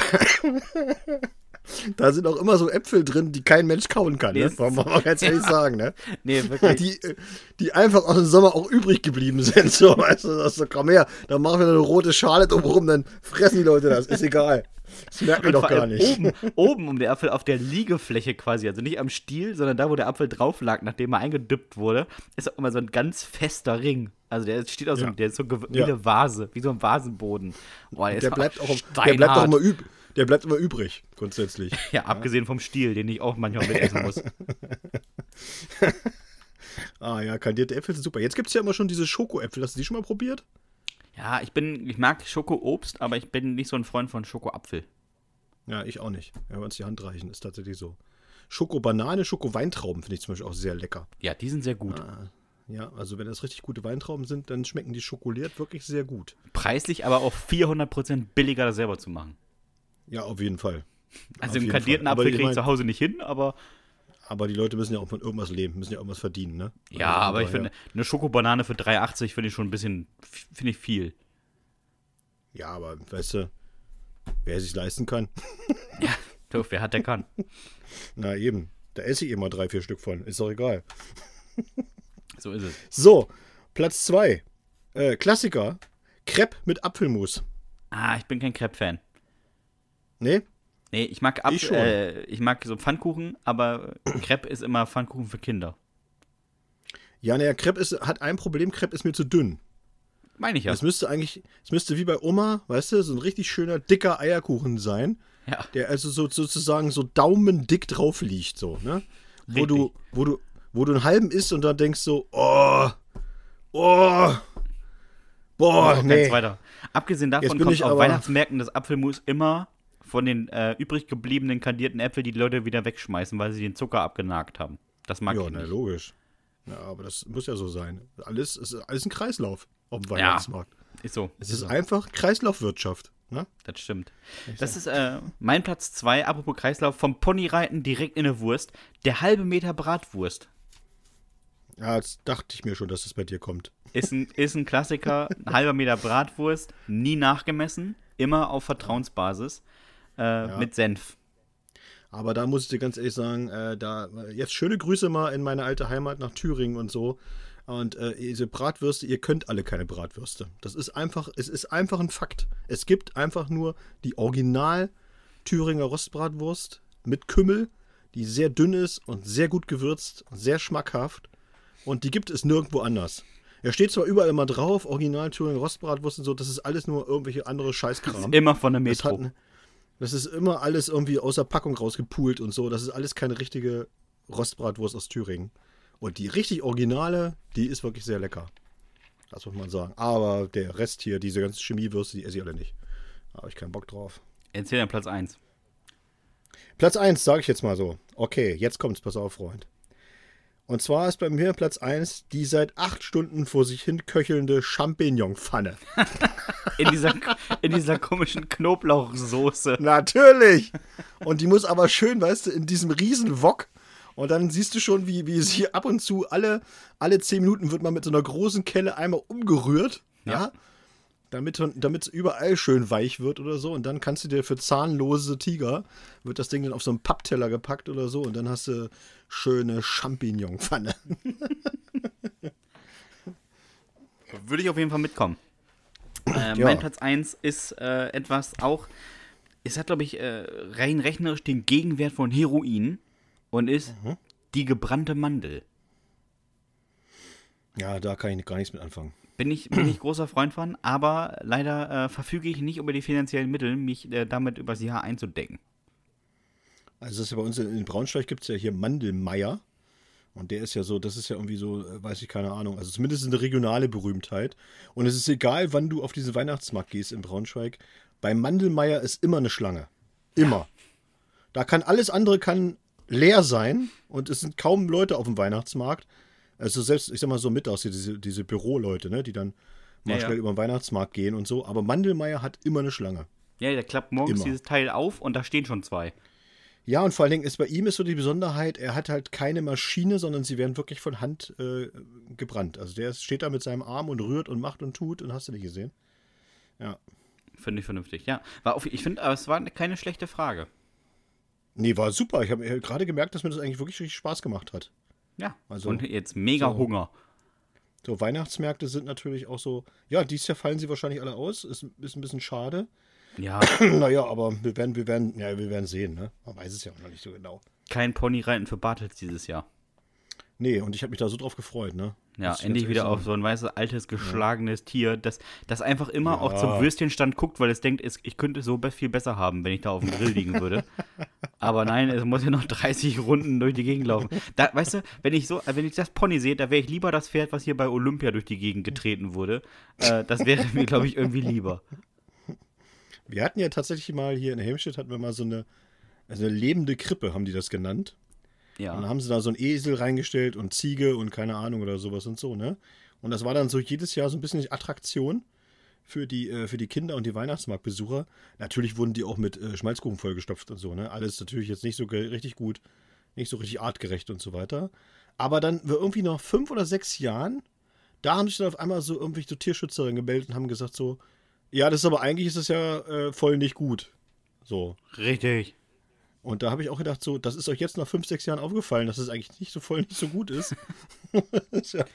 Ja. Da sind auch immer so Äpfel drin, die kein Mensch kauen kann. Nee, Ne? Wollen wir mal ganz ehrlich sagen. Ne? Nee, wirklich. Die, die einfach aus dem Sommer auch übrig geblieben sind. So, weißt du, das so, komm her, dann machen wir eine rote Schale drumherum, dann fressen die Leute das. Ist egal. Das merken wir Und doch gar nicht. Oben, oben um den Apfel auf der Liegefläche quasi, also nicht am Stiel, sondern da, wo der Apfel drauf lag, nachdem er eingedippt wurde, ist auch immer so ein ganz fester Ring. Also der steht auch so, Ja. der ist so wie Ja. eine Vase, wie so ein Vasenboden. Boah, der, Der bleibt auch, der steinhart. bleibt auch immer üb der bleibt immer übrig, grundsätzlich. Ja, abgesehen vom Stiel, den ich auch manchmal mitessen muss. Ah ja, kandierte Äpfel sind super. Jetzt gibt es ja immer schon diese Schokoäpfel. Hast du die schon mal probiert? Ja, ich bin, ich mag Schokoobst, aber ich bin nicht so ein Freund von Schokoapfel. Ja, ich auch nicht. Wenn wir uns die Hand reichen, ist tatsächlich so. Schoko-Banane, Schoko-Weintrauben finde ich zum Beispiel auch sehr lecker. Ja, die sind sehr gut. Ah, ja, also wenn das richtig gute Weintrauben sind, dann schmecken die schokoliert wirklich sehr gut. Preislich aber auch 400% billiger, das selber zu machen. Ja, auf jeden Fall. Also Auf im kandierten Fall. Apfel kriege ich mein- zu Hause nicht hin, aber Aber die Leute müssen ja auch von irgendwas leben, müssen ja irgendwas verdienen, ne? ja, Also, aber ich finde, eine Schokobanane für 3,80 finde ich schon ein bisschen, finde ich viel. Ja, aber weißt du, wer sich leisten kann. Doch, wer hat, der kann. Na eben. Da esse ich immer drei, vier Stück von. Ist doch egal. So ist es. So, Platz zwei. Äh, Klassiker. Crepe mit Apfelmus. Ah, ich bin kein Crepe-Fan. Nee? Nee, ich mag, Apfel, Ich schon. Äh, ich mag so Pfannkuchen, aber Crepe ist immer Pfannkuchen für Kinder. Ja, naja, Crepe ist, hat ein Problem. Crepe ist mir zu dünn. Meine ich ja. Es müsste eigentlich, es müsste wie bei Oma, weißt du, so ein richtig schöner, dicker Eierkuchen sein. Ja. Der also so, sozusagen so daumendick drauf liegt, so, ne? Wo du, wo du, wo du einen halben isst und dann denkst so, oh, oh, boah, nee. zweiter. Abgesehen davon kommt ich auf Weihnachtsmärkten das Apfelmus immer von den äh, übrig gebliebenen kandierten Äpfeln, die Leute wieder wegschmeißen, weil sie den Zucker abgenagt haben. Das mag Ja, ich nicht. logisch. Ja, aber das muss ja so sein. Alles, es ist alles ein Kreislauf auf dem Weihnachtsmarkt. Ist so. Es ist einfach Kreislaufwirtschaft. Ne? Das stimmt. Das ist äh, mein Platz 2, apropos Kreislauf, vom Ponyreiten direkt in eine Wurst. Der halbe Meter Bratwurst. Ja, jetzt dachte ich mir schon, dass es bei dir kommt. Ist ein, ist ein Klassiker. Ein halber Meter Bratwurst, nie nachgemessen, immer auf Vertrauensbasis. Äh, Mit Senf. Aber da muss ich dir ganz ehrlich sagen, äh, da jetzt schöne Grüße mal in meine alte Heimat nach Thüringen und so. Und äh, diese Bratwürste, ihr könnt alle keine Bratwürste. Das ist einfach, es ist einfach ein Fakt. Es gibt einfach nur die Original Thüringer Rostbratwurst mit Kümmel, die sehr dünn ist und sehr gut gewürzt sehr schmackhaft. Und die gibt es nirgendwo anders. Er steht zwar überall immer drauf, Original Thüringer Rostbratwurst und so, das ist alles nur irgendwelche andere Scheißkram. Immer von der Das, Metro. Das ist immer alles irgendwie aus der Packung rausgepult und so. Das ist alles keine richtige Rostbratwurst aus Thüringen. Und die richtig originale, die ist wirklich sehr lecker. Das muss man sagen. Aber der Rest hier, diese ganzen Chemiewürste, die esse ich alle nicht. Da habe ich keinen Bock drauf. Erzähl dann Platz 1. Platz 1, sage ich jetzt mal so. Okay, jetzt kommt's, pass auf, Freund. Und zwar ist bei mir Platz 1 die seit acht Stunden vor sich hin köchelnde Champignonpfanne. In dieser, in dieser komischen Knoblauchsoße. Natürlich. Und die muss aber schön, weißt du, in diesem riesen Wok. Und dann siehst du schon, wie, wie sie ab und zu alle, alle zehn Minuten wird man mit so einer großen Kelle einmal umgerührt. Ja. Damit damit es überall schön weich wird oder so. Und dann kannst du dir für zahnlose Tiger, wird das Ding dann auf so einen Pappteller gepackt oder so. Und dann hast du schöne Champignonpfanne. Würde ich auf jeden Fall mitkommen. Äh, Ja. Mein Platz 1 ist äh, etwas auch, es hat, glaube ich, äh, rein rechnerisch den Gegenwert von Heroin und ist Mhm. die gebrannte Mandel. Ja, da kann ich gar nichts mit anfangen. Bin ich, bin ich großer Freund von, aber leider äh, verfüge ich nicht über die finanziellen Mittel, mich äh, damit übers Jahr einzudecken. Also das ist ja bei uns in, in Braunschweig gibt es ja hier Mandelmeier. Und der ist ja so, das ist ja irgendwie so, äh, weiß ich keine Ahnung. Also zumindest eine regionale Berühmtheit. Und es ist egal, wann du auf diesen Weihnachtsmarkt gehst in Braunschweig. Bei Mandelmeier ist immer eine Schlange. Immer. Da kann alles andere kann leer sein und es sind kaum Leute auf dem Weihnachtsmarkt. Also selbst, ich sag mal so mittags, hier diese, diese Büroleute, ne, die dann mal Ja, ja. schnell über den Weihnachtsmarkt gehen und so. Aber Mandelmeier hat immer eine Schlange. Ja, der klappt morgens Immer. dieses Teil auf und da stehen schon zwei. Ja, und vor allen Dingen ist bei ihm ist so die Besonderheit, er hat halt keine Maschine, sondern sie werden wirklich von Hand äh, gebrannt. Also der steht da mit seinem Arm und rührt und macht und tut und hast du nicht gesehen. Ja. Finde ich vernünftig. Ja, war auf, ich finde, aber es war keine schlechte Frage. Nee, war super. Ich habe gerade gemerkt, dass mir das eigentlich wirklich richtig Spaß gemacht hat. Ja, Also, und jetzt mega so. Hunger. So, Weihnachtsmärkte sind natürlich auch so, ja, dieses Jahr fallen sie wahrscheinlich alle aus. Ist, ist ein bisschen schade. Ja, naja, aber wir werden, wir werden, ja, wir werden sehen, ne? Man weiß es ja auch noch nicht so genau. kein Ponyreiten für Bartels dieses Jahr. Nee, und ich habe mich da so drauf gefreut, ne? Ja, endlich wieder auf so ein weißes, altes, geschlagenes Tier, das, das einfach immer auch zum Ja. Würstchenstand guckt, weil es denkt, es, ich könnte so viel besser haben, wenn ich da auf dem Grill liegen würde. Aber nein, es muss ja noch 30 Runden durch die Gegend laufen. Da, weißt du, wenn ich so, wenn ich das Pony sehe, da wäre ich lieber das Pferd, was hier bei Olympia durch die Gegend getreten wurde. Äh, das wäre mir, glaube ich, irgendwie lieber. Wir hatten ja tatsächlich mal hier in Helmstedt hatten wir mal so eine, also eine lebende Krippe, haben die das genannt. Und dann Ja. haben sie da so einen Esel reingestellt und Ziege und keine Ahnung oder sowas und so, ne? Und das war dann so jedes Jahr so ein bisschen die Attraktion für die, äh, für die Kinder und die Weihnachtsmarktbesucher. Natürlich wurden die auch mit äh, Schmalzkuchen vollgestopft und so, ne? Alles natürlich jetzt nicht so richtig gut, nicht so richtig artgerecht und so weiter. Aber dann irgendwie nach fünf oder sechs Jahren, da haben sich dann auf einmal so irgendwelche so Tierschützerinnen gemeldet und haben gesagt so, ja, das ist aber eigentlich ist das ja äh, voll nicht gut. So. Richtig. Und da habe ich auch gedacht, so, das ist euch jetzt nach fünf, sechs Jahren aufgefallen, dass es eigentlich nicht so voll nicht so gut ist. ist ja,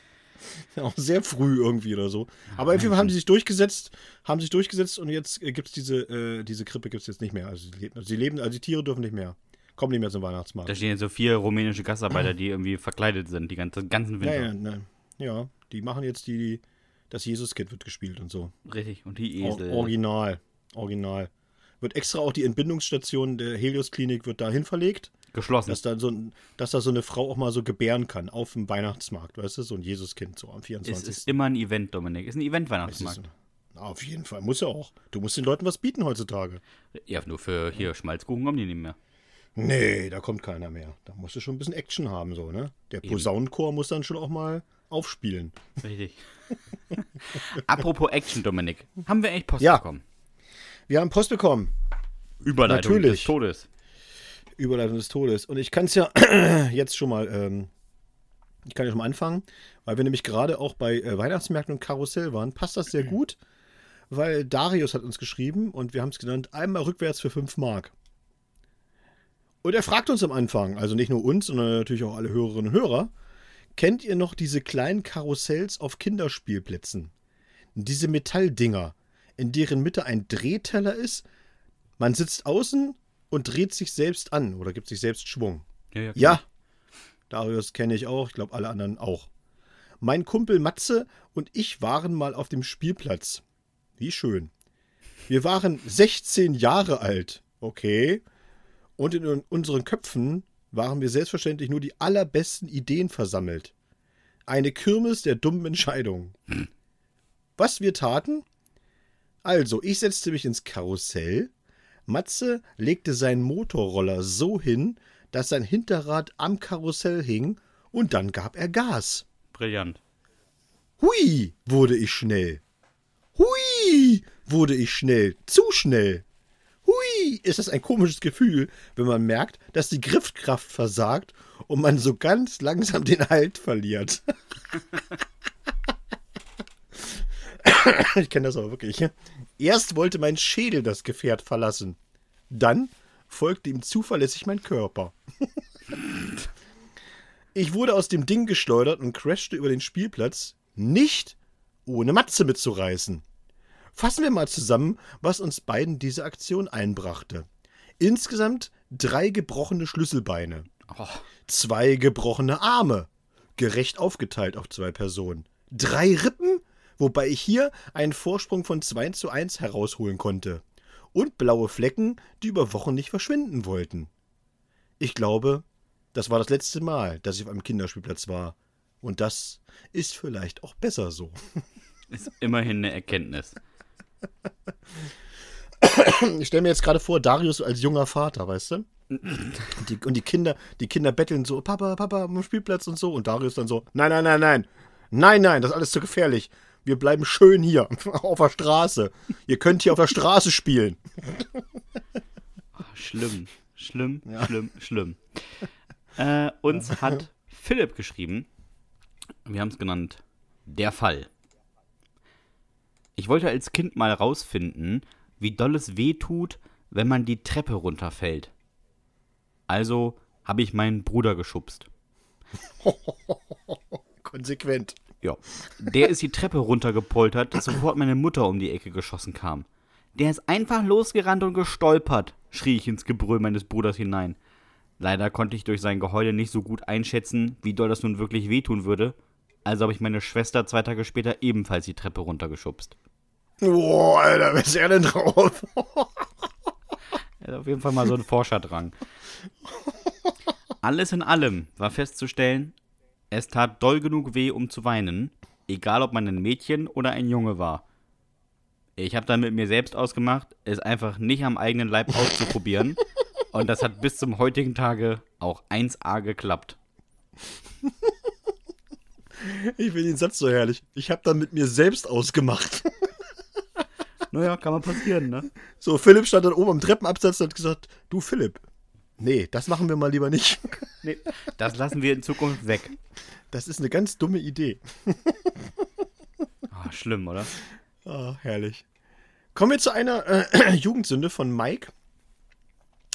ja auch sehr früh irgendwie oder so. Aber auf jeden Fall haben die sich durchgesetzt, haben sich durchgesetzt und jetzt äh, gibt es diese, äh, diese Krippe gibt's jetzt nicht mehr. Also sie, leben, also sie leben, also die Tiere dürfen nicht mehr. Kommen nicht mehr zum Weihnachtsmarkt. Da stehen jetzt so vier rumänische Gastarbeiter, die irgendwie verkleidet sind, die ganze, ganzen Winter. Ja, ja, ja, die machen jetzt die, das Jesus-Kind wird gespielt und so. Richtig, und die Esel. original. Original. Wird extra auch die Entbindungsstation der Helios-Klinik wird dahin verlegt, Geschlossen. dass da, so, dass da so eine Frau auch mal so gebären kann auf dem Weihnachtsmarkt, weißt du? So ein Jesuskind so am es 24. ist immer ein Event, Dominik. Es ist ein Es Event-Weihnachtsmarkt. auf jeden Fall, muss ja auch. Du musst den Leuten was bieten heutzutage. Ja, nur für hier Schmalzkuchen kommen die nicht mehr. Nee, da kommt keiner mehr. Da musst du schon ein bisschen Action haben, so, ne? Der. Posaunenchor muss dann schon auch mal aufspielen. Richtig. Apropos Action, Dominik. Haben wir eigentlich Post Ja. bekommen? Wir haben Post bekommen. Überleitung Natürlich. des Todes. Überleitung des Todes. Und ich kann es ja jetzt schon mal, ähm, ich kann ja schon mal anfangen, weil wir nämlich gerade auch bei äh, Weihnachtsmärkten und Karussell waren, passt das sehr gut, weil Darius hat uns geschrieben und wir haben es genannt, einmal rückwärts für 5 Mark. Und er fragt uns am Anfang, also nicht nur uns, sondern natürlich auch alle Hörerinnen und Hörer, kennt ihr noch diese kleinen Karussells auf Kinderspielplätzen? Diese Metalldinger, in deren Mitte ein Drehteller ist, man sitzt außen und dreht sich selbst an oder gibt sich selbst Schwung. Ja, ja. Ja, Darius kenne ich auch, ich glaube alle anderen auch. Mein Kumpel Matze und ich waren mal auf dem Spielplatz. Wie schön. Wir waren 16 Jahre alt, okay. Und in unseren Köpfen waren wir selbstverständlich nur die allerbesten Ideen versammelt. Eine Kirmes der dummen Entscheidungen. Was wir taten? Also, ich setzte mich ins Karussell. Matze legte seinen Motorroller so hin, dass sein Hinterrad am Karussell hing, und dann gab er Gas. Brillant. Hui, wurde ich schnell. Hui, wurde ich schnell. Zu schnell. Hui, ist das ein komisches Gefühl, wenn man merkt, dass die Griffkraft versagt und man so ganz langsam den Halt verliert. ich kenne das aber wirklich. Erst wollte mein Schädel das Gefährt verlassen. Dann folgte ihm zuverlässig mein Körper. Ich wurde aus dem Ding geschleudert und crashte über den Spielplatz, nicht ohne Matze mitzureißen. Fassen wir mal zusammen, was uns beiden diese Aktion einbrachte. Insgesamt drei gebrochene Schlüsselbeine, Oh, zwei gebrochene Arme, gerecht aufgeteilt auf zwei Personen, drei Rippen, wobei ich hier einen Vorsprung von 2 zu 1 herausholen konnte, und blaue Flecken, die über Wochen nicht verschwinden wollten. Ich glaube, das war das letzte Mal, dass ich auf einem Kinderspielplatz war. Und das ist vielleicht auch besser so. ist immerhin eine Erkenntnis. Ich stelle mir jetzt gerade vor, Darius als junger Vater, weißt du? Und die, und die Kinder, die Kinder betteln so, Papa, Papa, am Spielplatz und so. Und Darius dann so, nein, nein, nein, nein. Nein, nein, das ist alles zu gefährlich. Wir bleiben schön hier, auf der Straße. Ihr könnt hier auf der Straße spielen. Oh, schlimm, schlimm, schlimm, schlimm. Äh, uns hat Philipp geschrieben, wir haben es genannt, der Fall. Ich wollte als Kind mal rausfinden, wie doll es weh tut, wenn man die Treppe runterfällt. Also habe ich meinen Bruder geschubst. Konsequent. Ja. Der ist die Treppe runtergepoltert, dass sofort meine Mutter um die Ecke geschossen kam. Der ist einfach losgerannt und gestolpert, schrie ich ins Gebrüll meines Bruders hinein. Leider konnte ich durch sein Geheule nicht so gut einschätzen, wie doll das nun wirklich wehtun würde, also habe ich meine Schwester zwei Tage später ebenfalls die Treppe runtergeschubst. Boah, Alter, wer ist er denn drauf? Er hat auf jeden Fall mal so einen Forscherdrang. Alles in allem war festzustellen, es tat doll genug weh, um zu weinen, egal ob man ein Mädchen oder ein Junge war. Ich habe dann mit mir selbst ausgemacht, es einfach nicht am eigenen Leib auszuprobieren. und das hat bis zum heutigen Tage auch 1A geklappt. Ich finde den Satz so herrlich. Ich habe dann mit mir selbst ausgemacht. Naja, kann mal passieren, ne? So, Philipp stand dann oben am Treppenabsatz und hat gesagt, du Philipp, nee, das machen wir mal lieber nicht. Nee, das lassen wir in Zukunft weg. Das ist eine ganz dumme Idee. Ah, schlimm, oder? Ah, herrlich. Kommen wir zu einer äh, Jugendsünde von Mike.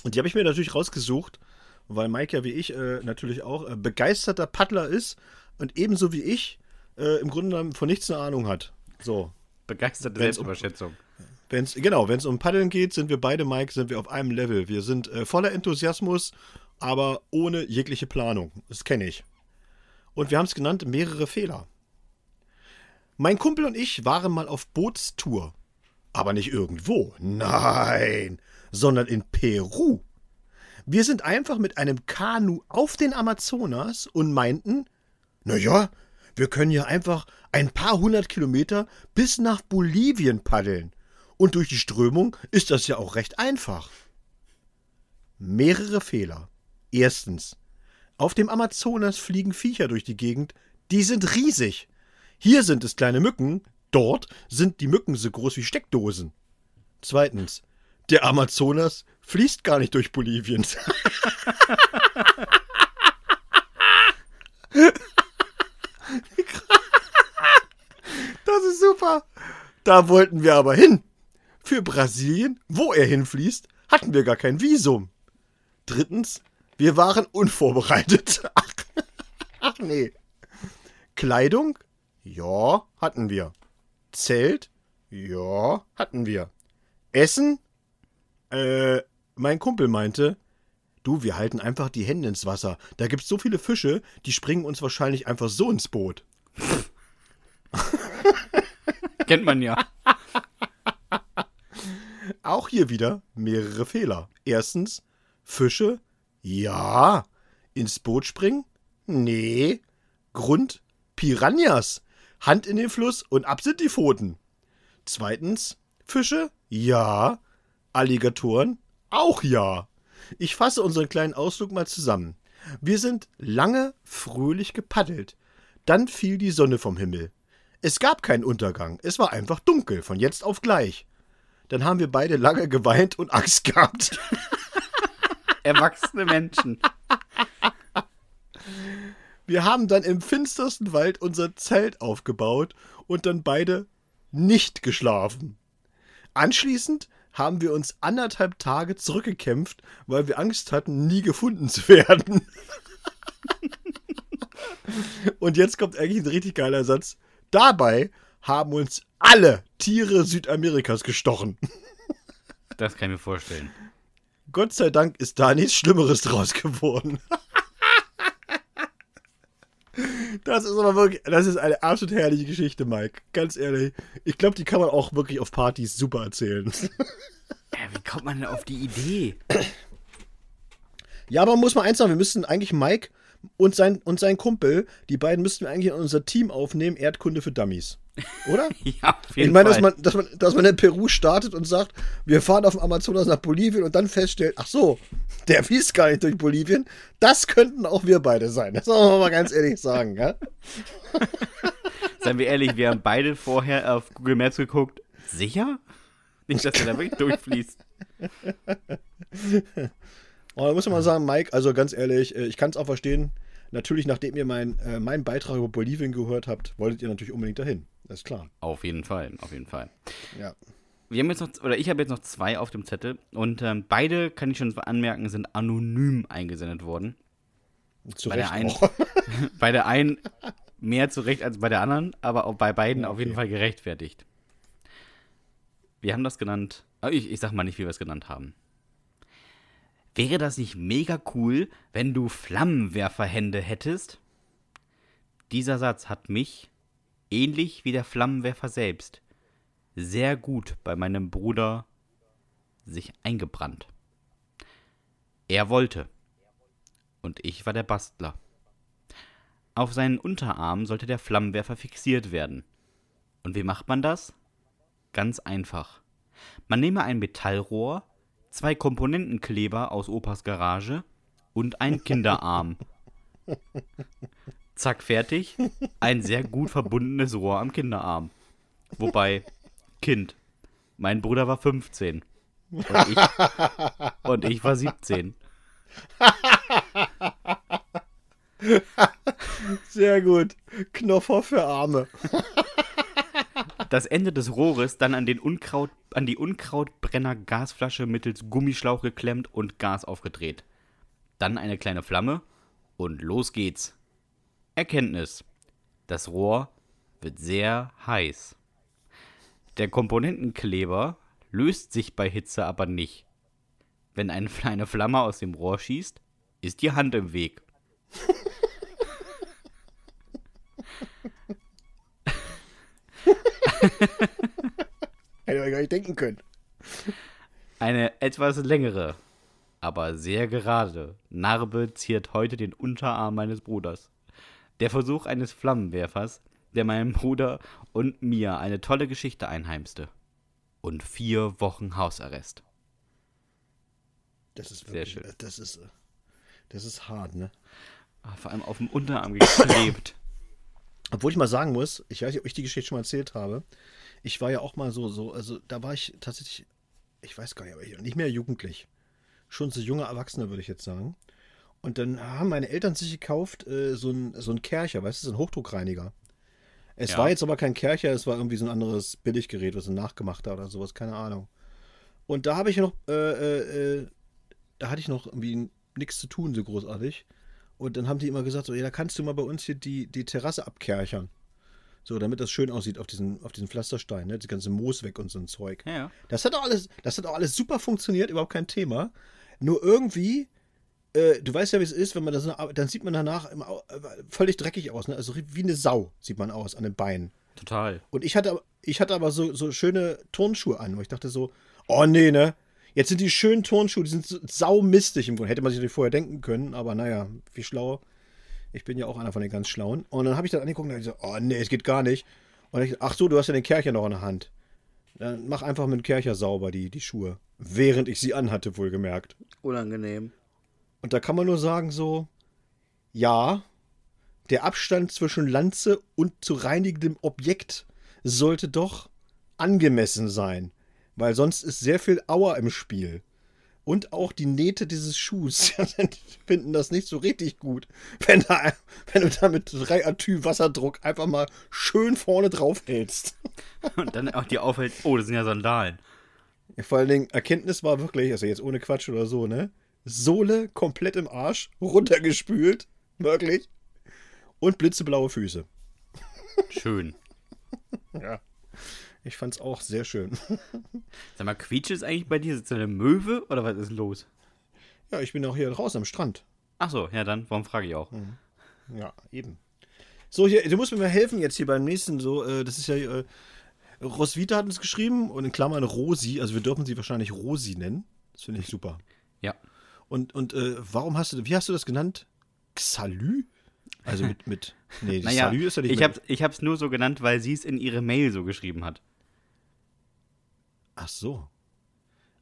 Und die habe ich mir natürlich rausgesucht, weil Mike ja wie ich äh, natürlich auch äh, begeisterter Paddler ist und ebenso wie ich äh, im Grunde genommen von nichts eine Ahnung hat. So. Begeisterte Wenn's um- Selbstüberschätzung. Wenn's, genau, wenn es um Paddeln geht, sind wir beide, Mike, sind wir auf einem Level. Wir sind äh, voller Enthusiasmus, aber ohne jegliche Planung. Das kenne ich. Und wir haben es genannt, mehrere Fehler. Mein Kumpel und ich waren mal auf Bootstour. Aber nicht irgendwo. Nein, sondern in Peru. Wir sind einfach mit einem Kanu auf den Amazonas und meinten, naja, wir können ja einfach ein paar hundert Kilometer bis nach Bolivien paddeln. Und durch die Strömung ist das ja auch recht einfach. Mehrere Fehler. Erstens. Auf dem Amazonas fliegen Viecher durch die Gegend, die sind riesig. Hier sind es kleine Mücken, dort sind die Mücken so groß wie Steckdosen. Zweitens. Der Amazonas fließt gar nicht durch Bolivien. Das ist super. Da wollten wir aber hin. Für Brasilien, wo er hinfließt, hatten wir gar kein Visum. Drittens, wir waren unvorbereitet. Ach, ach nee. Kleidung? Ja, hatten wir. Zelt? Ja, hatten wir. Essen? Äh, mein Kumpel meinte, du, wir halten einfach die Hände ins Wasser. Da gibt's so viele Fische, die springen uns wahrscheinlich einfach so ins Boot. Kennt man ja. Auch hier wieder mehrere Fehler. Erstens, Fische? Ja. Ins Boot springen? Nee. Grund? Piranhas. Hand in den Fluss und ab sind die Pfoten. Zweitens, Fische? Ja. Alligatoren? Auch ja. Ich fasse unseren kleinen Ausflug mal zusammen. Wir sind lange fröhlich gepaddelt. Dann fiel die Sonne vom Himmel. Es gab keinen Untergang, es war einfach dunkel, von jetzt auf gleich. Dann haben wir beide lange geweint und Angst gehabt. Erwachsene Menschen. Wir haben dann im finstersten Wald unser Zelt aufgebaut und dann beide nicht geschlafen. Anschließend haben wir uns anderthalb Tage zurückgekämpft, weil wir Angst hatten, nie gefunden zu werden. und jetzt kommt eigentlich ein richtig geiler Satz. Dabei haben uns alle Tiere Südamerikas gestochen. Das kann ich mir vorstellen. Gott sei Dank ist da nichts Schlimmeres draus geworden. Das ist aber wirklich, das ist eine absolut herrliche Geschichte, Mike. Ganz ehrlich. Ich glaube, die kann man auch wirklich auf Partys super erzählen. Ja, wie kommt man denn auf die Idee? Ja, aber muss man eins sagen, wir müssen eigentlich Mike und sein, und sein Kumpel, die beiden müssten wir eigentlich in unser Team aufnehmen, Erdkunde für Dummies. Oder? Ja, auf jeden Ich meine, dass man, dass, man, dass man in Peru startet und sagt, wir fahren auf dem Amazonas nach Bolivien und dann feststellt, ach so, der fließt gar nicht durch Bolivien. Das könnten auch wir beide sein. Das wollen wir mal ganz ehrlich sagen. Ja? Seien wir ehrlich, wir haben beide vorher auf Google Maps geguckt. Sicher? Nicht, dass er da wirklich durchfließt. Und da muss man mal sagen, Mike, also ganz ehrlich, äh, ich kann es auch verstehen. Natürlich, nachdem ihr mein, äh, meinen Beitrag über Bolivien gehört habt, wolltet ihr natürlich unbedingt dahin. Das ist klar. Auf jeden Fall, auf jeden Fall. Ja. Wir haben jetzt noch, oder ich habe jetzt noch zwei auf dem Zettel und ähm, beide, kann ich schon anmerken, sind anonym eingesendet worden. Zu Bei der Recht einen- auch. Bei der einen mehr zurecht als bei der anderen, aber auch bei beiden auf jeden okay. Fall gerechtfertigt. Wir haben das genannt, aber ich, ich sag mal nicht, wie wir es genannt haben. Wäre das nicht mega cool, wenn du Flammenwerferhände hättest? Dieser Satz hat mich, ähnlich wie der Flammenwerfer selbst, sehr gut bei meinem Bruder sich eingebrannt. Er wollte. Und ich war der Bastler. Auf seinen Unterarm sollte der Flammenwerfer fixiert werden. Und wie macht man das? Ganz einfach. Man nehme ein Metallrohr, zwei Komponentenkleber aus Opas Garage und einen Kinderarm. Zack, fertig. Ein sehr gut verbundenes Rohr am Kinderarm. Wobei, Kind. Mein Bruder war 15. Und ich, und ich war 17. Sehr gut. Knopfer für Arme. das Ende des Rohres dann an, den Unkraut, an die Unkrautbrenner-Gasflasche mittels Gummischlauch geklemmt und Gas aufgedreht. Dann eine kleine Flamme und los geht's. Erkenntnis. Das Rohr wird sehr heiß. Der Komponentenkleber löst sich bei Hitze aber nicht. Wenn eine kleine Flamme aus dem Rohr schießt, ist die Hand im Weg. Hätte ich gar nicht denken können. Eine etwas längere, aber sehr gerade Narbe ziert heute den Unterarm meines Bruders. Der Versuch eines Flammenwerfers, der meinem Bruder und mir eine tolle Geschichte einheimste. Und vier Wochen Hausarrest. Das ist Sehr wirklich, schön. Das ist, das ist hart, ne? Ah, Vor allem auf dem Unterarm geklebt. Obwohl ich mal sagen muss, ich weiß nicht, ob ich die Geschichte schon mal erzählt habe. Ich war ja auch mal so, so, also da war ich tatsächlich, ich weiß gar nicht, aber ich, nicht mehr jugendlich. Schon so junger Erwachsener, würde ich jetzt sagen. Und dann haben meine Eltern sich gekauft, äh, so ein, so ein Kercher, weißt du, so ein Hochdruckreiniger. Es Ja. war jetzt aber kein Kercher, es war irgendwie so ein anderes Billiggerät, was sie nachgemacht hat oder sowas, keine Ahnung. Und da habe ich noch, äh, äh, äh, da hatte ich noch irgendwie nichts zu tun, so großartig. Und dann haben die immer gesagt, so, ja, da kannst du mal bei uns hier die, die Terrasse abkerchern. So, damit das schön aussieht auf diesen, auf diesen Pflasterstein, ne? Das ganze Moos weg und so ein Zeug. Ja, ja. Das hat auch alles, das hat auch alles super funktioniert, überhaupt kein Thema. Nur irgendwie, äh, du weißt ja, wie es ist, wenn man das, dann sieht man danach immer au- äh, völlig dreckig aus, ne? Also wie eine Sau sieht man aus an den Beinen. Total. Und ich hatte, ich hatte aber so, so schöne Turnschuhe an, wo ich dachte so, oh nee, ne? Jetzt sind die schönen Turnschuhe, die sind so saumistig im Grunde. Hätte man sich nicht vorher denken können, aber naja, wie schlau. Ich bin ja auch einer von den ganz Schlauen. Und dann habe ich dann angeguckt und dachte so, oh nee, es geht gar nicht. Und dann, ich, ach so, du hast ja den Kercher noch in der Hand. Dann mach einfach mit dem Kercher sauber die, die Schuhe. Während ich sie anhatte, wohlgemerkt. Unangenehm. Und da kann man nur sagen so, ja, der Abstand zwischen Lanze und zu reinigendem Objekt sollte doch angemessen sein, weil sonst ist sehr viel Auer im Spiel. Und auch die Nähte dieses Schuhs finden das nicht so richtig gut, wenn, da, wenn du da mit drei Atü Wasserdruck einfach mal schön vorne drauf hältst. Und dann auch die auffällt, oh, das sind ja Sandalen. Vor allen Dingen, Erkenntnis war wirklich, also jetzt ohne Quatsch oder so, ne? Sohle komplett im Arsch, runtergespült, wirklich. Und blitzeblaue Füße. Schön. Ja. Ich fand's auch sehr schön. Sag mal, quietscht es eigentlich bei dir? Sitzt eine Möwe oder was ist los? Ja, ich bin auch hier draußen am Strand. Ach so, ja dann, warum frage ich auch? Ja, eben. So, hier, du musst mir mal helfen jetzt hier beim nächsten so, äh, das ist ja, äh, Roswitha hat uns geschrieben und in Klammern Rosi, also wir dürfen sie wahrscheinlich Rosi nennen. Das finde ich super. Ja. Und, und äh, warum hast du, wie hast du das genannt? Xalü? Also mit, mit, nee, Naja, Salü ist ja nicht ich mit- hab's, ich hab's nur so genannt, weil sie es in ihre Mail so geschrieben hat. Ach so.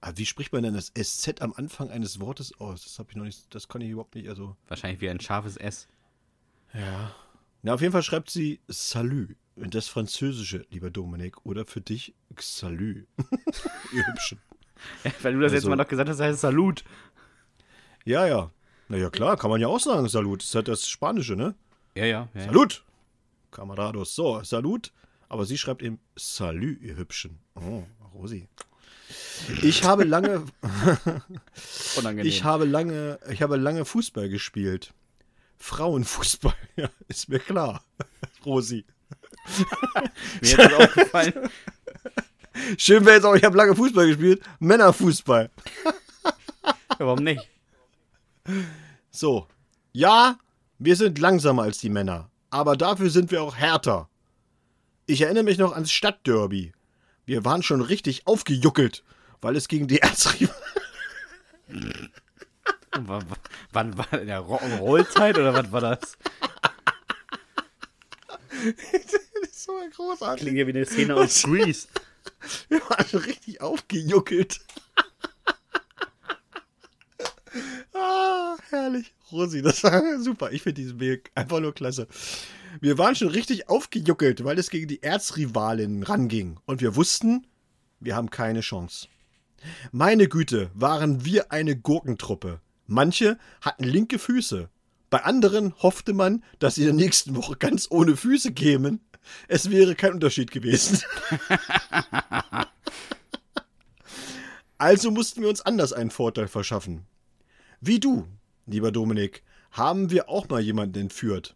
Aber wie spricht man denn das SZ am Anfang eines Wortes aus? Das habe ich noch nicht, das kann ich überhaupt nicht, also. Wahrscheinlich wie ein scharfes S. Ja. Na, auf jeden Fall schreibt sie Salü. Das Französische, lieber Dominik. Oder für dich Salü. Ihr Hübschen. weil du das jetzt Also- mal noch gesagt hast, heißt Salut. Ja, ja. Naja, klar, kann man ja auch sagen, Salut. Das ist halt das Spanische, ne? Ja, ja. ja, ja. Salut! Kamerados. So, Salut. Aber sie schreibt eben Salü, ihr Hübschen. Oh, Rosi. Ich habe lange, Unangenehm. ich habe lange, ich habe lange Fußball gespielt. Frauenfußball, ja, ist mir klar. Rosi. Mir ist das aufgefallen. Schön wäre jetzt auch, ich habe lange Fußball gespielt. Männerfußball. Warum nicht? So. Ja, wir sind langsamer als die Männer. Aber dafür sind wir auch härter. Ich erinnere mich noch ans Stadtderby. Wir waren schon richtig aufgejuckelt, weil es gegen die Erzrivalen. W- w- Wann war in der Rock'n'Roll-Zeit oder was war das? Das ist so großartig. Klingt ja wie eine Szene aus Grease. Wir waren schon richtig aufgejuckelt. ah, herrlich. Rosi, das war super. Ich finde diesen Bild einfach nur klasse. Wir waren schon richtig aufgejuckelt, weil es gegen die Erzrivalinnen ranging. Und wir wussten, wir haben keine Chance. Meine Güte, waren wir eine Gurkentruppe. Manche hatten linke Füße. Bei anderen hoffte man, dass sie in der nächsten Woche ganz ohne Füße kämen. Es wäre kein Unterschied gewesen. also mussten wir uns anders einen Vorteil verschaffen. Wie du, lieber Dominik, haben wir auch mal jemanden entführt.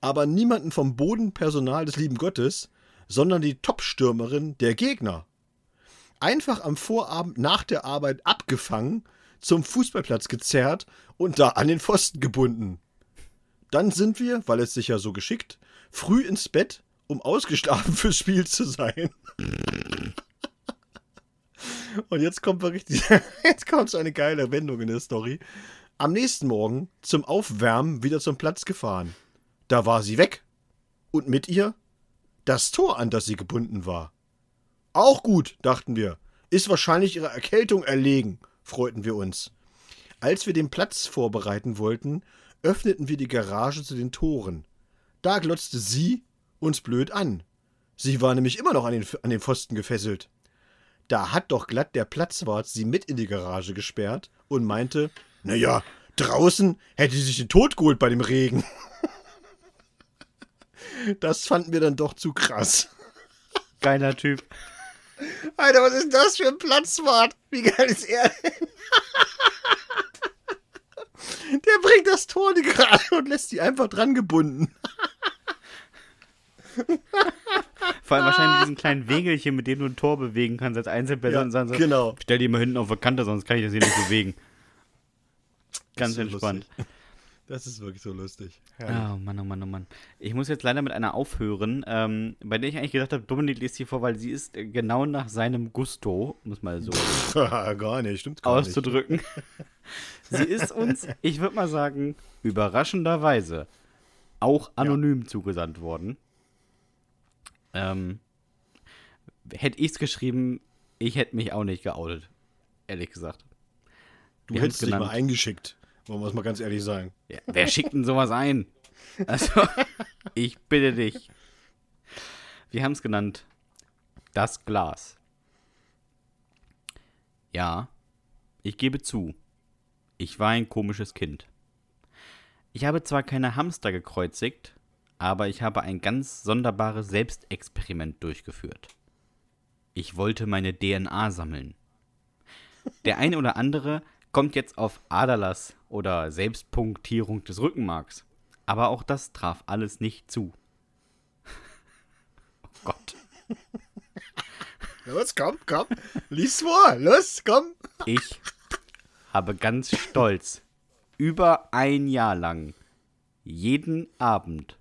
Aber niemanden vom Bodenpersonal des lieben Gottes, sondern die Top-Stürmerin der Gegner. Einfach am Vorabend nach der Arbeit abgefangen, zum Fußballplatz gezerrt und da an den Pfosten gebunden. Dann sind wir, weil es sich ja so geschickt, früh ins Bett, um ausgeschlafen fürs Spiel zu sein. Und jetzt kommt wirklich jetzt kommt so eine geile Wendung in der Story. Am nächsten Morgen zum Aufwärmen wieder zum Platz gefahren. Da war sie weg. Und mit ihr das Tor, an das sie gebunden war. Auch gut, dachten wir. Ist wahrscheinlich ihrer Erkältung erlegen, freuten wir uns. Als wir den Platz vorbereiten wollten, öffneten wir die Garage zu den Toren. Da glotzte sie uns blöd an. Sie war nämlich immer noch an den, an den Pfosten gefesselt. Da hat doch glatt der Platzwart sie mit in die Garage gesperrt und meinte, naja, draußen hätte sie sich den Tod geholt bei dem Regen. Das fanden wir dann doch zu krass. Geiler Typ. Alter, was ist das für ein Platzwart? Wie geil ist er denn? Der bringt das Tor Garage und lässt sie einfach dran gebunden. Vor allem wahrscheinlich mit diesen kleinen Wegelchen, mit denen du ein Tor bewegen kannst als Einzelperson. Ja, und sagen so, genau. Stell die mal hinten auf der Kante, sonst kann ich das hier nicht bewegen. Ganz so entspannt. lustig. Das ist wirklich so lustig. Oh Mann, oh Mann, oh Mann. Ich muss jetzt leider mit einer aufhören, ähm, bei der ich eigentlich gedacht habe, Dominik liest sie vor, weil sie ist äh, genau nach seinem Gusto, muss mal so gar nicht, stimmt gar auszudrücken. sie ist uns, ich würde mal sagen, überraschenderweise auch anonym zugesandt worden. Ähm, hätte ich es geschrieben, ich hätte mich auch nicht geoutet. Ehrlich gesagt. nicht. Du Wir hättest dich mal eingeschickt. Wollen wir es mal ganz ehrlich sagen. Ja, wer schickt denn sowas ein? Also, ich bitte dich. Wir haben es genannt. Das Glas. Ja, ich gebe zu. Ich war ein komisches Kind. Ich habe zwar keine Hamster gekreuzigt, aber ich habe ein ganz sonderbares Selbstexperiment durchgeführt. Ich wollte meine DNA sammeln. Der eine oder andere kommt jetzt auf Aderlass oder Selbstpunktierung des Rückenmarks. Aber auch das traf alles nicht zu. oh Gott. Los, komm, komm. Lies vor. Los, komm. Ich habe ganz stolz über ein Jahr lang jeden Abend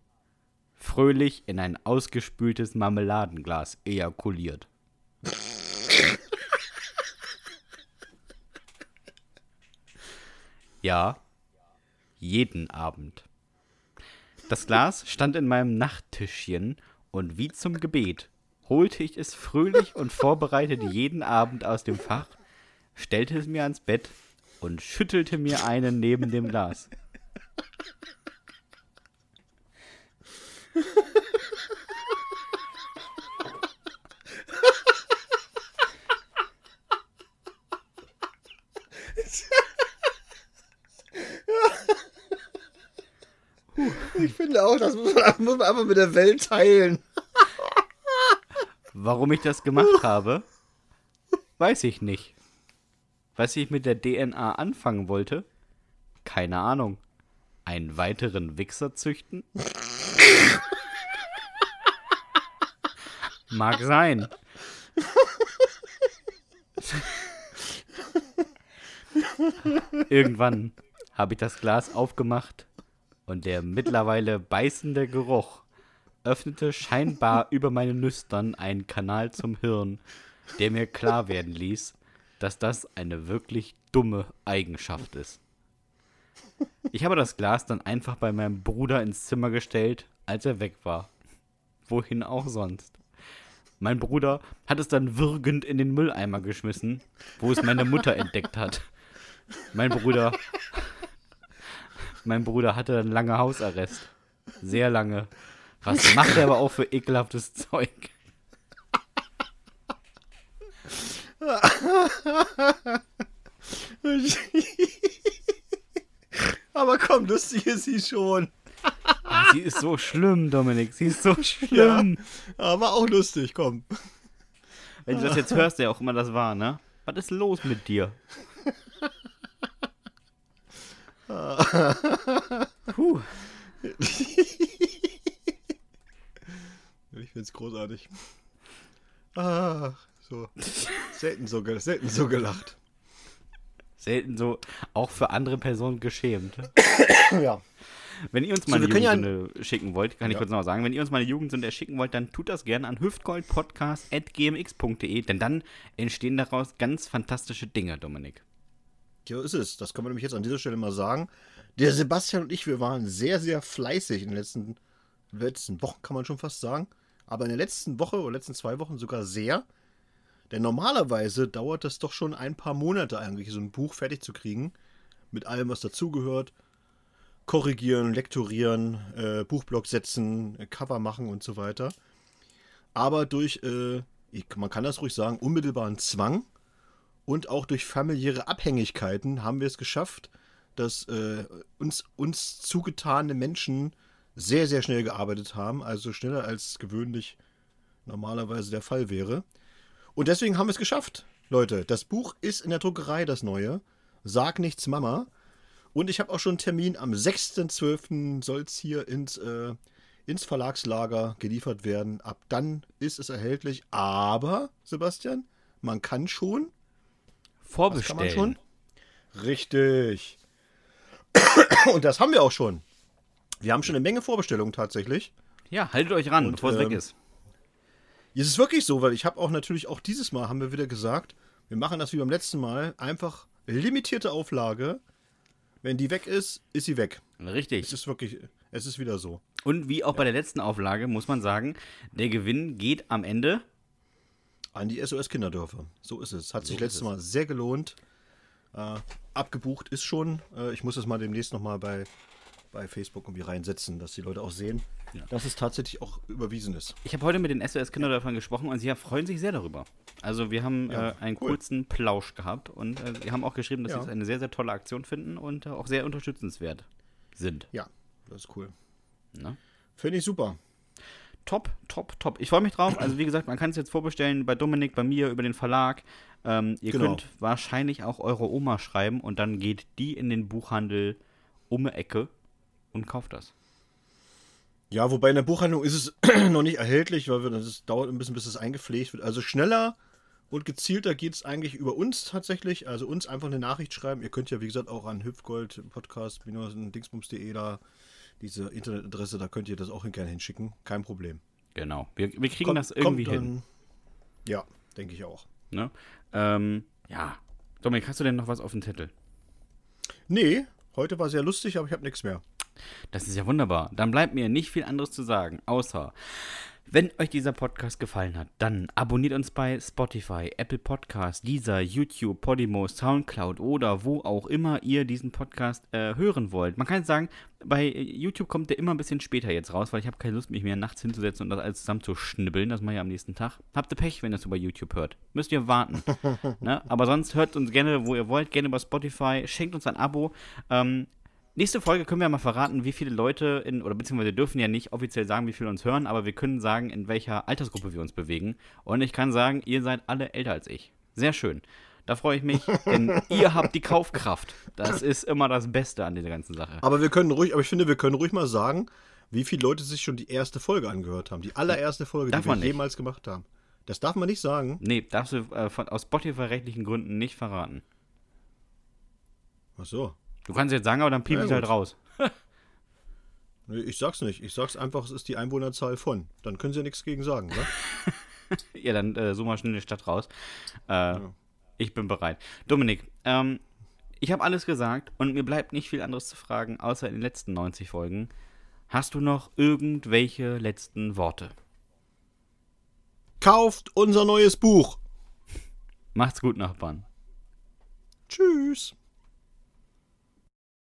fröhlich in ein ausgespültes Marmeladenglas ejakuliert. Ja, jeden Abend. Das Glas stand in meinem Nachttischchen und wie zum Gebet holte ich es fröhlich und vorbereitet jeden Abend aus dem Fach, stellte es mir ans Bett und schüttelte mir einen neben dem Glas. Ich finde auch, das muss man, muss man einfach mit der Welt teilen. Warum ich das gemacht habe, weiß ich nicht. Was ich mit der DNA anfangen wollte, keine Ahnung. Einen weiteren Wichser züchten? Mag sein. Irgendwann habe ich das Glas aufgemacht und der mittlerweile beißende Geruch öffnete scheinbar über meine Nüstern einen Kanal zum Hirn, der mir klar werden ließ, dass das eine wirklich dumme Eigenschaft ist. Ich habe das Glas dann einfach bei meinem Bruder ins Zimmer gestellt, als er weg war. Wohin auch sonst. Mein Bruder hat es dann würgend in den Mülleimer geschmissen, wo es meine Mutter entdeckt hat. Mein Bruder. Mein Bruder hatte dann lange Hausarrest. Sehr lange. Was macht er aber auch für ekelhaftes Zeug? Aber komm, lustig ist sie schon. Sie ist so schlimm, Dominik. Sie ist so schlimm. Ja, aber auch lustig, komm. Wenn du das jetzt hörst, der auch immer das war, ne? Was ist los mit dir? Puh. Ich find's großartig. Ah, so. Selten so, selten so gelacht. Selten so, auch für andere Personen geschämt. Ja. Wenn ihr uns So, mal eine wir können ja- Jugendsünde schicken wollt, kann ich Ja. kurz noch sagen, wenn ihr uns mal eine Jugendsünde schicken wollt, dann tut das gerne an hüftgoldpodcast.gmx.de, denn dann entstehen daraus ganz fantastische Dinge, Dominik. So ist es. Das kann man nämlich jetzt an dieser Stelle mal sagen. Der Sebastian und ich, wir waren sehr, sehr fleißig in den letzten, letzten Wochen, kann man schon fast sagen. Aber in der letzten Woche oder letzten zwei Wochen sogar sehr. Denn normalerweise dauert das doch schon ein paar Monate eigentlich, so ein Buch fertig zu kriegen. Mit allem, was dazugehört. Korrigieren, lektorieren, äh, Buchblock setzen, äh, Cover machen und so weiter. Aber durch, äh, ich, man kann das ruhig sagen, unmittelbaren Zwang und auch durch familiäre Abhängigkeiten haben wir es geschafft, dass äh, uns, uns zugetane Menschen sehr, sehr schnell gearbeitet haben, also schneller als gewöhnlich normalerweise der Fall wäre. Und deswegen haben wir es geschafft, Leute. Das Buch ist in der Druckerei, das neue. Sag nichts Mama. Und ich habe auch schon einen Termin. Am 6.12. soll es hier ins, äh, ins Verlagslager geliefert werden. Ab dann ist es erhältlich. Aber, Sebastian, man kann schon das Vorbestellen. kann man schon? Richtig. Und das haben wir auch schon. Wir haben schon eine Menge Vorbestellungen tatsächlich. Ja, haltet euch ran, Und, bevor es weg ähm, ist. Es ist wirklich so, weil ich habe auch natürlich auch dieses Mal haben wir wieder gesagt, wir machen das wie beim letzten Mal, einfach limitierte Auflage. Wenn die weg ist, ist sie weg. Es Richtig. ist wirklich, es ist wieder so. Und wie auch bei der letzten Auflage muss man sagen, der Gewinn geht am Ende. An die SOS Kinderdörfer. So ist es. Hat sich ist letztes es. Mal sehr gelohnt. Äh, abgebucht ist schon. Äh, ich muss es mal demnächst nochmal bei, bei Facebook irgendwie reinsetzen, dass die Leute auch sehen, Ja. dass es tatsächlich auch überwiesen ist. Ich habe heute mit den SOS Kinderdörfern gesprochen und sie freuen sich sehr darüber. Also wir haben Ja, äh, einen cool. kurzen Plausch gehabt und äh, sie haben auch geschrieben, dass Ja. sie es eine sehr, sehr tolle Aktion finden und äh, auch sehr unterstützenswert sind. Ja, das ist cool. Ne? Finde ich super. Top, top, top. Ich freue mich drauf. Also wie gesagt, man kann es jetzt vorbestellen bei Dominik, bei mir, über den Verlag. Ähm, ihr Genau. könnt wahrscheinlich auch eure Oma schreiben und dann geht die in den Buchhandel um die Ecke und kauft das. Ja, wobei in der Buchhandlung ist es noch nicht erhältlich, weil wir, das dauert ein bisschen, bis es eingepflegt wird. Also schneller und gezielter geht es eigentlich über uns tatsächlich. Also uns einfach eine Nachricht schreiben. Ihr könnt ja, wie gesagt, auch an hüpfgold podcast dingsbums.de da diese Internetadresse, da könnt ihr das auch gerne hinschicken. Kein Problem. Genau. Wir, wir kriegen Kommt- das irgendwie kommt hin. Ja, denke ich auch. Ne? Ähm, ja. Dominik, hast du denn noch was auf dem Zettel? Nee, heute war sehr lustig, aber ich habe nichts mehr. Das ist ja wunderbar. Dann bleibt mir nicht viel anderes zu sagen, außer, wenn euch dieser Podcast gefallen hat, dann abonniert uns bei Spotify, Apple Podcast, Deezer, YouTube, Podimo, Soundcloud oder wo auch immer ihr diesen Podcast äh, hören wollt. Man kann sagen, bei YouTube kommt der immer ein bisschen später jetzt raus, weil ich habe keine Lust, mich mehr nachts hinzusetzen und das alles zusammen zu schnibbeln. Das mache ich am nächsten Tag. Habt ihr Pech, wenn ihr das über YouTube hört. Müsst ihr warten. ne? Aber sonst hört uns gerne, wo ihr wollt, gerne über Spotify. Schenkt uns ein Abo. Ähm, Nächste Folge können wir mal verraten, wie viele Leute in, oder beziehungsweise wir dürfen ja nicht offiziell sagen, wie viele uns hören, aber wir können sagen, in welcher Altersgruppe wir uns bewegen. Und ich kann sagen, ihr seid alle älter als ich. Sehr schön. Da freue ich mich, denn ihr habt die Kaufkraft. Das ist immer das Beste an dieser ganzen Sache. Aber wir können ruhig, aber ich finde, wir können ruhig mal sagen, wie viele Leute sich schon die erste Folge angehört haben. Die allererste Folge, Darf die wir nicht. jemals gemacht haben. Das darf man nicht sagen. Nee, darfst du äh, von, aus Spotify-rechtlichen Gründen nicht verraten. Ach so. Du kannst jetzt sagen, aber dann piep Na ich halt raus. Nee, ich sag's nicht. Ich sag's einfach, es ist die Einwohnerzahl von. Dann können sie ja nichts gegen sagen, ne? Ja, dann äh, such mal schnell eine Stadt raus. Äh, Ich bin bereit. Dominik, ähm, ich habe alles gesagt und mir bleibt nicht viel anderes zu fragen, außer in den letzten 90 Folgen. Hast du noch irgendwelche letzten Worte? Kauft unser neues Buch. Macht's gut, Nachbarn. Tschüss.